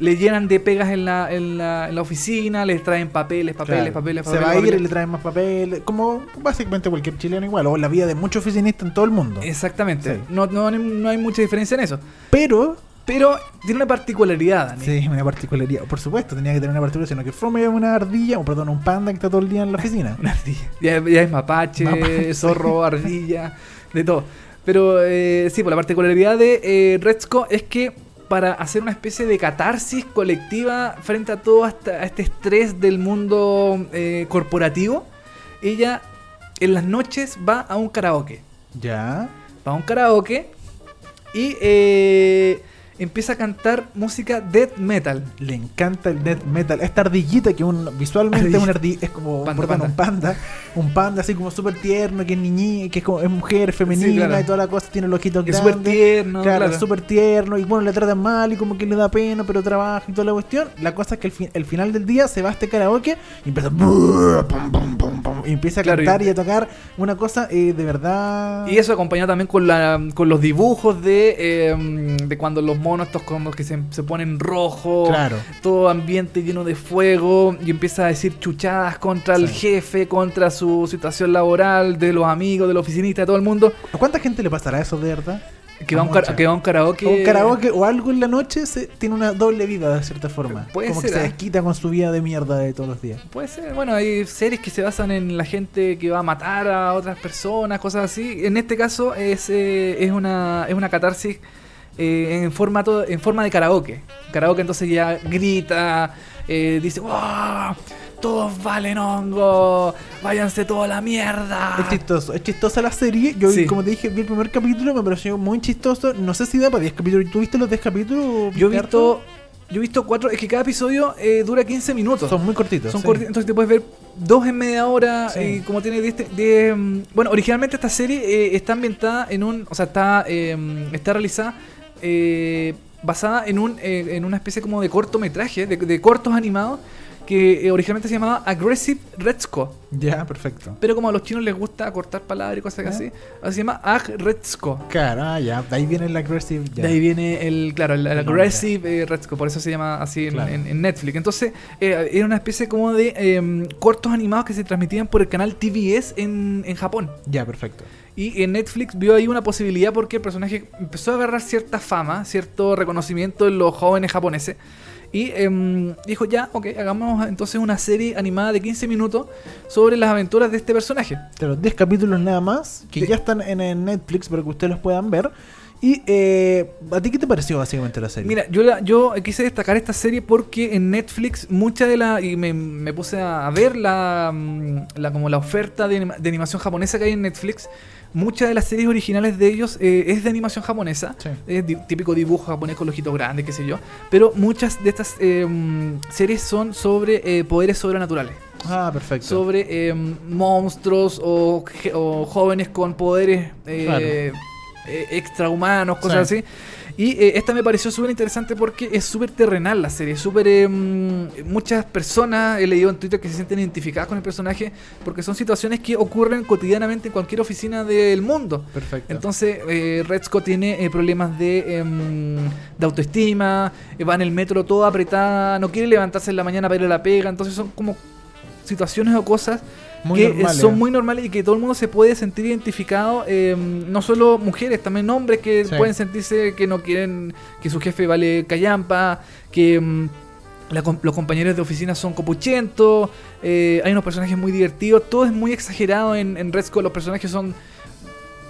[SPEAKER 1] Le llenan de pegas en la, en la, en la oficina, les traen papeles, papeles,
[SPEAKER 2] Claro.
[SPEAKER 1] papeles,
[SPEAKER 2] Se
[SPEAKER 1] papeles.
[SPEAKER 2] va a ir
[SPEAKER 1] papeles.
[SPEAKER 2] y le traen más papel, como básicamente cualquier chileno igual, o la vida de muchos oficinistas en todo el mundo.
[SPEAKER 1] Exactamente.
[SPEAKER 2] Sí.
[SPEAKER 1] No, no, no hay mucha diferencia en eso.
[SPEAKER 2] Pero,
[SPEAKER 1] Pero tiene una particularidad, Dani.
[SPEAKER 2] sí, una particularidad, por supuesto, tenía que tener una particularidad, sino que Fome es una ardilla, o perdón, un panda que está todo el día en la (laughs) oficina.
[SPEAKER 1] Una ardilla. Ya, ya es mapache,
[SPEAKER 2] Mapache.
[SPEAKER 1] zorro, ardilla, de todo. Pero eh, sí, pues la particularidad de eh, Retsuko es que para hacer una especie de catarsis colectiva frente a todo hasta- a este estrés del mundo eh, corporativo, ella en las noches va a un karaoke.
[SPEAKER 2] Ya.
[SPEAKER 1] Va a un karaoke y eh, empieza a cantar música death metal.
[SPEAKER 2] Le encanta el death metal. Esta ardillita que un, visualmente es una ardilla, es como
[SPEAKER 1] Panda,
[SPEAKER 2] perdón,
[SPEAKER 1] panda.
[SPEAKER 2] un panda. Un panda así como súper tierno, que es niñi, que es, como, es mujer femenina
[SPEAKER 1] claro.
[SPEAKER 2] y toda la cosa, tiene los ojitos
[SPEAKER 1] Es
[SPEAKER 2] grandes.
[SPEAKER 1] súper tierno.
[SPEAKER 2] Claro,
[SPEAKER 1] claro.
[SPEAKER 2] súper tierno y bueno, le tratan mal y como que le da pena, pero trabaja y toda la cuestión. La cosa es que el final del día se va a este karaoke y empieza, y empieza a cantar
[SPEAKER 1] y-
[SPEAKER 2] y, a tocar una cosa eh, de verdad.
[SPEAKER 1] Y eso acompañado también con, la, con los dibujos de, eh, de cuando los monos estos como que se, se ponen rojo,
[SPEAKER 2] Claro.
[SPEAKER 1] todo ambiente lleno de fuego y empieza a decir chuchadas contra el jefe, contra su situación laboral, de los amigos, de los oficinistas, de todo el mundo,
[SPEAKER 2] ¿A cuánta gente le pasará eso de verdad?
[SPEAKER 1] que va, a un, que va un karaoke.
[SPEAKER 2] O un karaoke o algo en la noche se, tiene una doble vida de cierta forma.
[SPEAKER 1] Puede
[SPEAKER 2] Como
[SPEAKER 1] ser,
[SPEAKER 2] que se
[SPEAKER 1] ¿ah?
[SPEAKER 2] desquita con su vida de mierda de todos los días.
[SPEAKER 1] Puede ser, bueno, hay series que se basan en la gente que va a matar a otras personas, cosas así. En este caso es, eh, es, una, es una catarsis eh, en, formato, en forma de karaoke. Karaoke entonces ya grita, eh, dice, ¡Wow! Todos valen hongo, váyanse toda la mierda.
[SPEAKER 2] Es chistoso, es chistosa la serie. Yo.
[SPEAKER 1] Sí.
[SPEAKER 2] como te dije, vi el primer capítulo, me pareció muy chistoso. No sé si da para 10 capítulos. ¿Tú viste los 10 capítulos?
[SPEAKER 1] Yo he visto, yo he visto cuatro, es que cada episodio eh, dura 15 minutos.
[SPEAKER 2] Son muy cortitos.
[SPEAKER 1] Son
[SPEAKER 2] sí.
[SPEAKER 1] corti- entonces te puedes ver dos en media hora
[SPEAKER 2] Sí.
[SPEAKER 1] y como tiene 10 te- diez, mm, bueno originalmente esta serie eh, está ambientada en un o sea está eh, está realizada eh, basada en un eh, en una especie como de cortometraje de, de cortos animados que eh, originalmente se llamaba Aggressive Retsuko
[SPEAKER 2] Ya, perfecto.
[SPEAKER 1] pero como a los chinos les gusta cortar palabras y cosas
[SPEAKER 2] ¿Ya?
[SPEAKER 1] así así se llama Ag Retsuko
[SPEAKER 2] Claro, ah, ya. De ahí viene el aggressive. ya.
[SPEAKER 1] de ahí viene el, claro, el, el. Aggressive eh, por eso se llama así en,
[SPEAKER 2] Claro.
[SPEAKER 1] en- en Netflix. Entonces, eh, era una especie como de eh, cortos animados que se transmitían por el canal TBS en, en Japón.
[SPEAKER 2] Ya, perfecto.
[SPEAKER 1] Y en Netflix vio ahí una posibilidad porque el personaje empezó a agarrar cierta fama, cierto reconocimiento en los jóvenes japoneses. Y em, dijo, ya, ok, hagamos entonces una serie animada de 15 minutos sobre las aventuras de este personaje.
[SPEAKER 2] Los 10 capítulos nada más, que
[SPEAKER 1] Sí.
[SPEAKER 2] ya están en, en Netflix para que ustedes los puedan ver. Y eh, ¿a ti qué te pareció básicamente la serie?
[SPEAKER 1] Mira, yo, la- yo quise destacar esta serie porque en Netflix mucha de la... Y me, me puse a ver la, mm, la como la oferta de, anima- de animación japonesa que hay en Netflix. Muchas de las series originales de ellos eh, es de animación japonesa.
[SPEAKER 2] Sí.
[SPEAKER 1] Es di- típico dibujo japonés con los ojitos grandes, qué sé yo. Pero muchas de estas eh, series son sobre eh, poderes sobrenaturales.
[SPEAKER 2] Ah, perfecto.
[SPEAKER 1] Sobre eh, monstruos o, jóvenes con poderes eh,
[SPEAKER 2] Claro.
[SPEAKER 1] extrahumanos, cosas
[SPEAKER 2] Sí.
[SPEAKER 1] así. Y eh, esta me pareció súper interesante porque es súper terrenal la serie. Súper. eh, mm, muchas personas he leído en Twitter que se sienten identificadas con el personaje porque son situaciones que ocurren cotidianamente en cualquier oficina del mundo.
[SPEAKER 2] Perfecto.
[SPEAKER 1] Entonces, eh, tiene eh, problemas de, em, de autoestima, va en el metro toda apretada, no quiere levantarse en la mañana para ir a la pega. Entonces, son como situaciones o cosas
[SPEAKER 2] Muy
[SPEAKER 1] que
[SPEAKER 2] normales.
[SPEAKER 1] son muy normales y que todo el mundo se puede sentir identificado. em, no solo mujeres, también hombres que
[SPEAKER 2] Sí.
[SPEAKER 1] pueden sentirse que no quieren que su jefe vale callampa, que. em, la los compañeros de oficina son copuchentos, eh, hay unos personajes muy divertidos, todo es muy exagerado en, en Retzko, los personajes son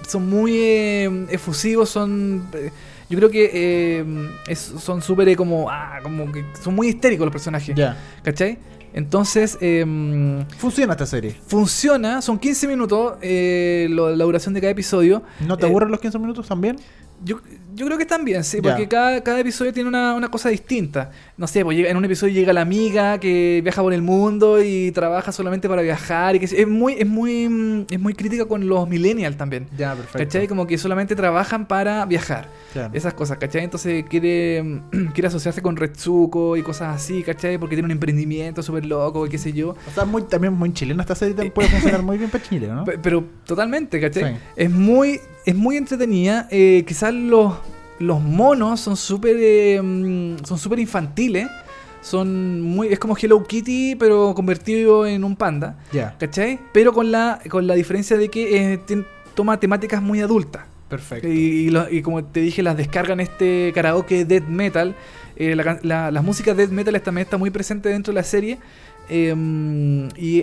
[SPEAKER 1] son muy eh, efusivos, son... eh, yo creo que eh, es- son súper como... Ah, como que son muy histéricos los personajes.
[SPEAKER 2] Ya.
[SPEAKER 1] ¿Cachai? Entonces, em,
[SPEAKER 2] Funciona esta serie.
[SPEAKER 1] funciona, son 15 minutos eh, lo- la duración de cada episodio.
[SPEAKER 2] ¿No te
[SPEAKER 1] Eh,
[SPEAKER 2] aburren los 15 minutos también?
[SPEAKER 1] Yo, yo creo que también, sí,
[SPEAKER 2] Ya.
[SPEAKER 1] porque cada, cada episodio tiene una, una cosa distinta. No sé, pues en un episodio llega la amiga que viaja por el mundo y trabaja solamente para viajar. y que es muy, es muy, mm, es muy crítica con los millennials también.
[SPEAKER 2] Ya, perfecto.
[SPEAKER 1] ¿Cachai? Como que solamente trabajan para viajar. Esas cosas, ¿cachai? Entonces quiere, (clears throat) quiere asociarse con Retsuko y cosas así, ¿cachai? Porque tiene un emprendimiento súper loco y qué sé yo.
[SPEAKER 2] O sea, muy, también muy chilena esta serie, puede (laughs) funcionar muy bien para Chile, ¿no?
[SPEAKER 1] Pe- Pero totalmente, ¿cachai?
[SPEAKER 2] Sí.
[SPEAKER 1] Es muy es muy entretenida. eh, quizás los, los monos son súper eh, mm, son súper infantiles. Son muy es como Hello Kitty pero convertido en un panda,
[SPEAKER 2] Ya,
[SPEAKER 1] ¿cachai? Pero con la con la diferencia de que eh, toma temáticas muy adultas.
[SPEAKER 2] perfecto.
[SPEAKER 1] Y, y lo- y como te dije, las descargan este karaoke death metal. La las músicas death metal también está muy presente dentro de la serie. Y,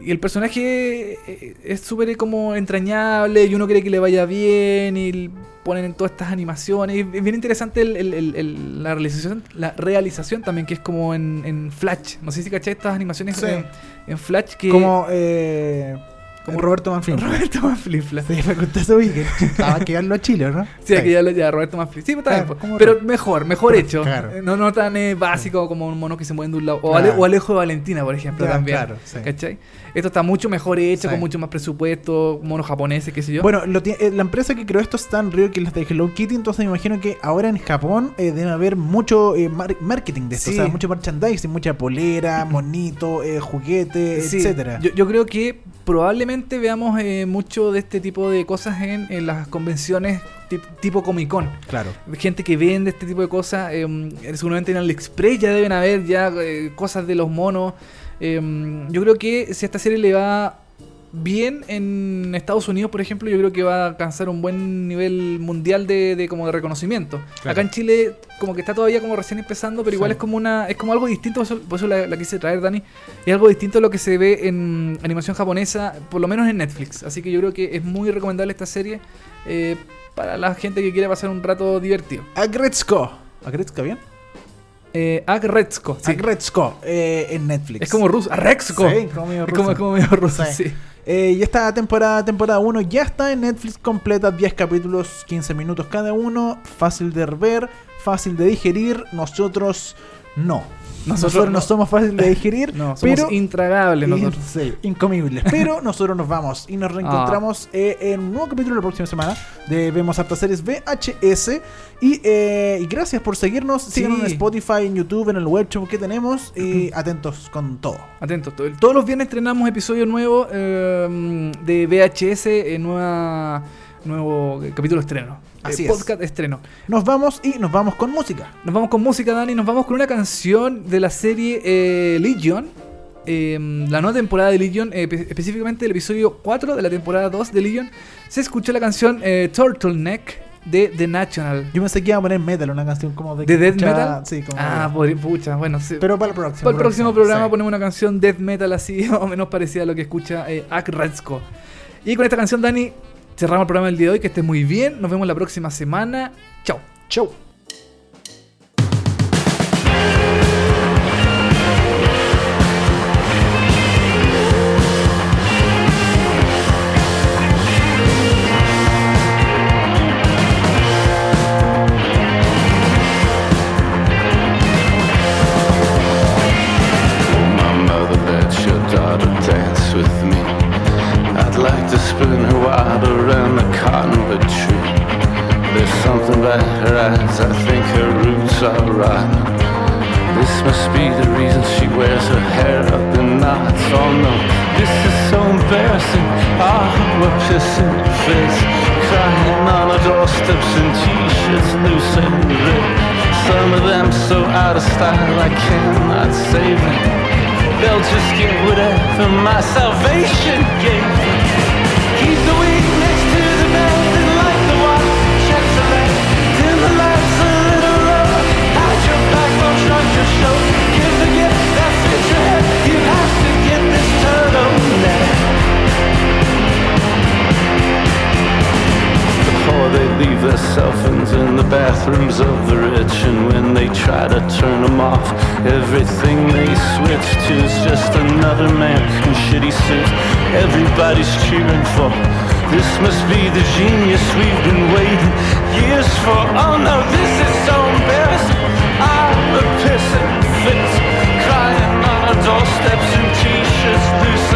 [SPEAKER 1] y el personaje eh, es súper como entrañable y uno quiere que le vaya bien y ponen en todas estas animaciones. Y es bien interesante el- el- el- el- la, realización, la realización también, que es como en, en Flash. No sé si caché estas animaciones
[SPEAKER 2] Sí.
[SPEAKER 1] en, en Flash que...
[SPEAKER 2] Como, eh,
[SPEAKER 1] Como
[SPEAKER 2] Roberto Manflin.
[SPEAKER 1] Roberto Manflifla.
[SPEAKER 2] Sí, para que usted se ubique. Estaba que a Chile, ¿no?
[SPEAKER 1] Sí, aquí ya lo ya Roberto Manfred. Sí, está bien,
[SPEAKER 2] Claro, como
[SPEAKER 1] pero
[SPEAKER 2] Roberto.
[SPEAKER 1] mejor, mejor
[SPEAKER 2] Pero,
[SPEAKER 1] hecho.
[SPEAKER 2] claro.
[SPEAKER 1] No, no tan eh, básico como un mono que se mueve de un lado. O,
[SPEAKER 2] Claro.
[SPEAKER 1] Ale- o Alejo de Valentina, por ejemplo, también.
[SPEAKER 2] claro, sí.
[SPEAKER 1] ¿Cachai? Esto está mucho mejor hecho, con mucho más presupuesto, monos japoneses, qué sé yo.
[SPEAKER 2] Bueno, lo eh, la empresa que creó esto es tan Río que es de Hello Kitty, entonces me imagino que ahora en Japón eh, debe haber mucho eh, mar- marketing de esto, o sea, mucho merchandising, mucha polera, monito, eh, juguete, etcétera.
[SPEAKER 1] Yo, yo creo que probablemente veamos eh, mucho de este tipo de cosas en, en las convenciones tip- tipo Comic Con.
[SPEAKER 2] Claro.
[SPEAKER 1] gente que vende este tipo de cosas. eh, seguramente en AliExpress ya deben haber ya eh, cosas de los monos. Yo creo que si a esta serie le va bien en Estados Unidos, por ejemplo, yo creo que va a alcanzar un buen nivel mundial de, de como de reconocimiento.
[SPEAKER 2] Claro.
[SPEAKER 1] Acá en Chile como que está todavía como recién empezando, pero igual
[SPEAKER 2] Sí.
[SPEAKER 1] es como una es como algo distinto, por eso, por eso la, la quise traer Dani. Es algo distinto a lo que se ve en animación japonesa, por lo menos en Netflix. Así que yo creo que es muy recomendable esta serie eh, para la gente que quiere pasar un rato divertido.
[SPEAKER 2] Agretzko. ¿Agretzko bien?
[SPEAKER 1] Eh, Agretzko, sí.
[SPEAKER 2] Agretzko eh, en Netflix.
[SPEAKER 1] Es como ruso. Arexko.
[SPEAKER 2] Sí, como medio
[SPEAKER 1] Es como,
[SPEAKER 2] ruso.
[SPEAKER 1] como medio ruso,
[SPEAKER 2] Sí. Eh, y esta temporada, temporada 1 ya está en Netflix completa, 10 capítulos, 15 minutos cada uno, fácil de ver, fácil de digerir, nosotros no. Nosotros,
[SPEAKER 1] Nosotros
[SPEAKER 2] no somos fáciles de digerir,
[SPEAKER 1] No, somos
[SPEAKER 2] pero
[SPEAKER 1] intragables nosotros.
[SPEAKER 2] Sí, incomibles. Pero (laughs) nosotros nos vamos y nos reencontramos eh, en un nuevo capítulo la próxima semana de Vemos Hartas Series VHS. Y, eh, y gracias por seguirnos. Síganos en. Spotify, en YouTube, en el webshop que tenemos. Y atentos con todo.
[SPEAKER 1] Atentos. to- Todos los viernes estrenamos episodio nuevo eh, de VHS, nueva, nuevo capítulo estreno. Eh,
[SPEAKER 2] es.
[SPEAKER 1] Podcast estreno.
[SPEAKER 2] Nos vamos y nos vamos con música.
[SPEAKER 1] Nos vamos con música, Dani. Nos vamos con una canción de la serie eh, Legion. eh, la nueva temporada de Legion, eh, espe- específicamente el episodio 4 de la temporada 2 de Legion. Se escuchó la canción Turtleneck. de The National.
[SPEAKER 2] Yo pensé que iba a poner metal, una canción como de.
[SPEAKER 1] ¿De Death Metal?
[SPEAKER 2] Sí, como.
[SPEAKER 1] Ah,
[SPEAKER 2] de-
[SPEAKER 1] pucha, bueno, sí.
[SPEAKER 2] Pero para el próximo.
[SPEAKER 1] Para el próximo programa
[SPEAKER 2] sí.
[SPEAKER 1] ponemos una canción death metal así, (laughs) o menos parecida a lo que escucha eh, Ak Retzko. Y con esta canción, Dani, cerramos el programa del día de hoy. Que estés muy bien. Nos vemos la próxima semana. Chao.
[SPEAKER 2] Chau.
[SPEAKER 6] Salvation gave them. Keep the weed next to the bed and light the watch. Check the light, dim the lights a little low. Hide your backbone, shrug your show. Give the gift that fits your head. You have to get this turtleneck. Before they leave their cell phones in the bathrooms of the rich And when they try to turn them off Everything is just another man in shitty suits Everybody's cheering for. This must be the genius we've been waiting years for. Oh no, this is so embarrassing. I'm a pissing fits Crying on our doorsteps in t-shirts loose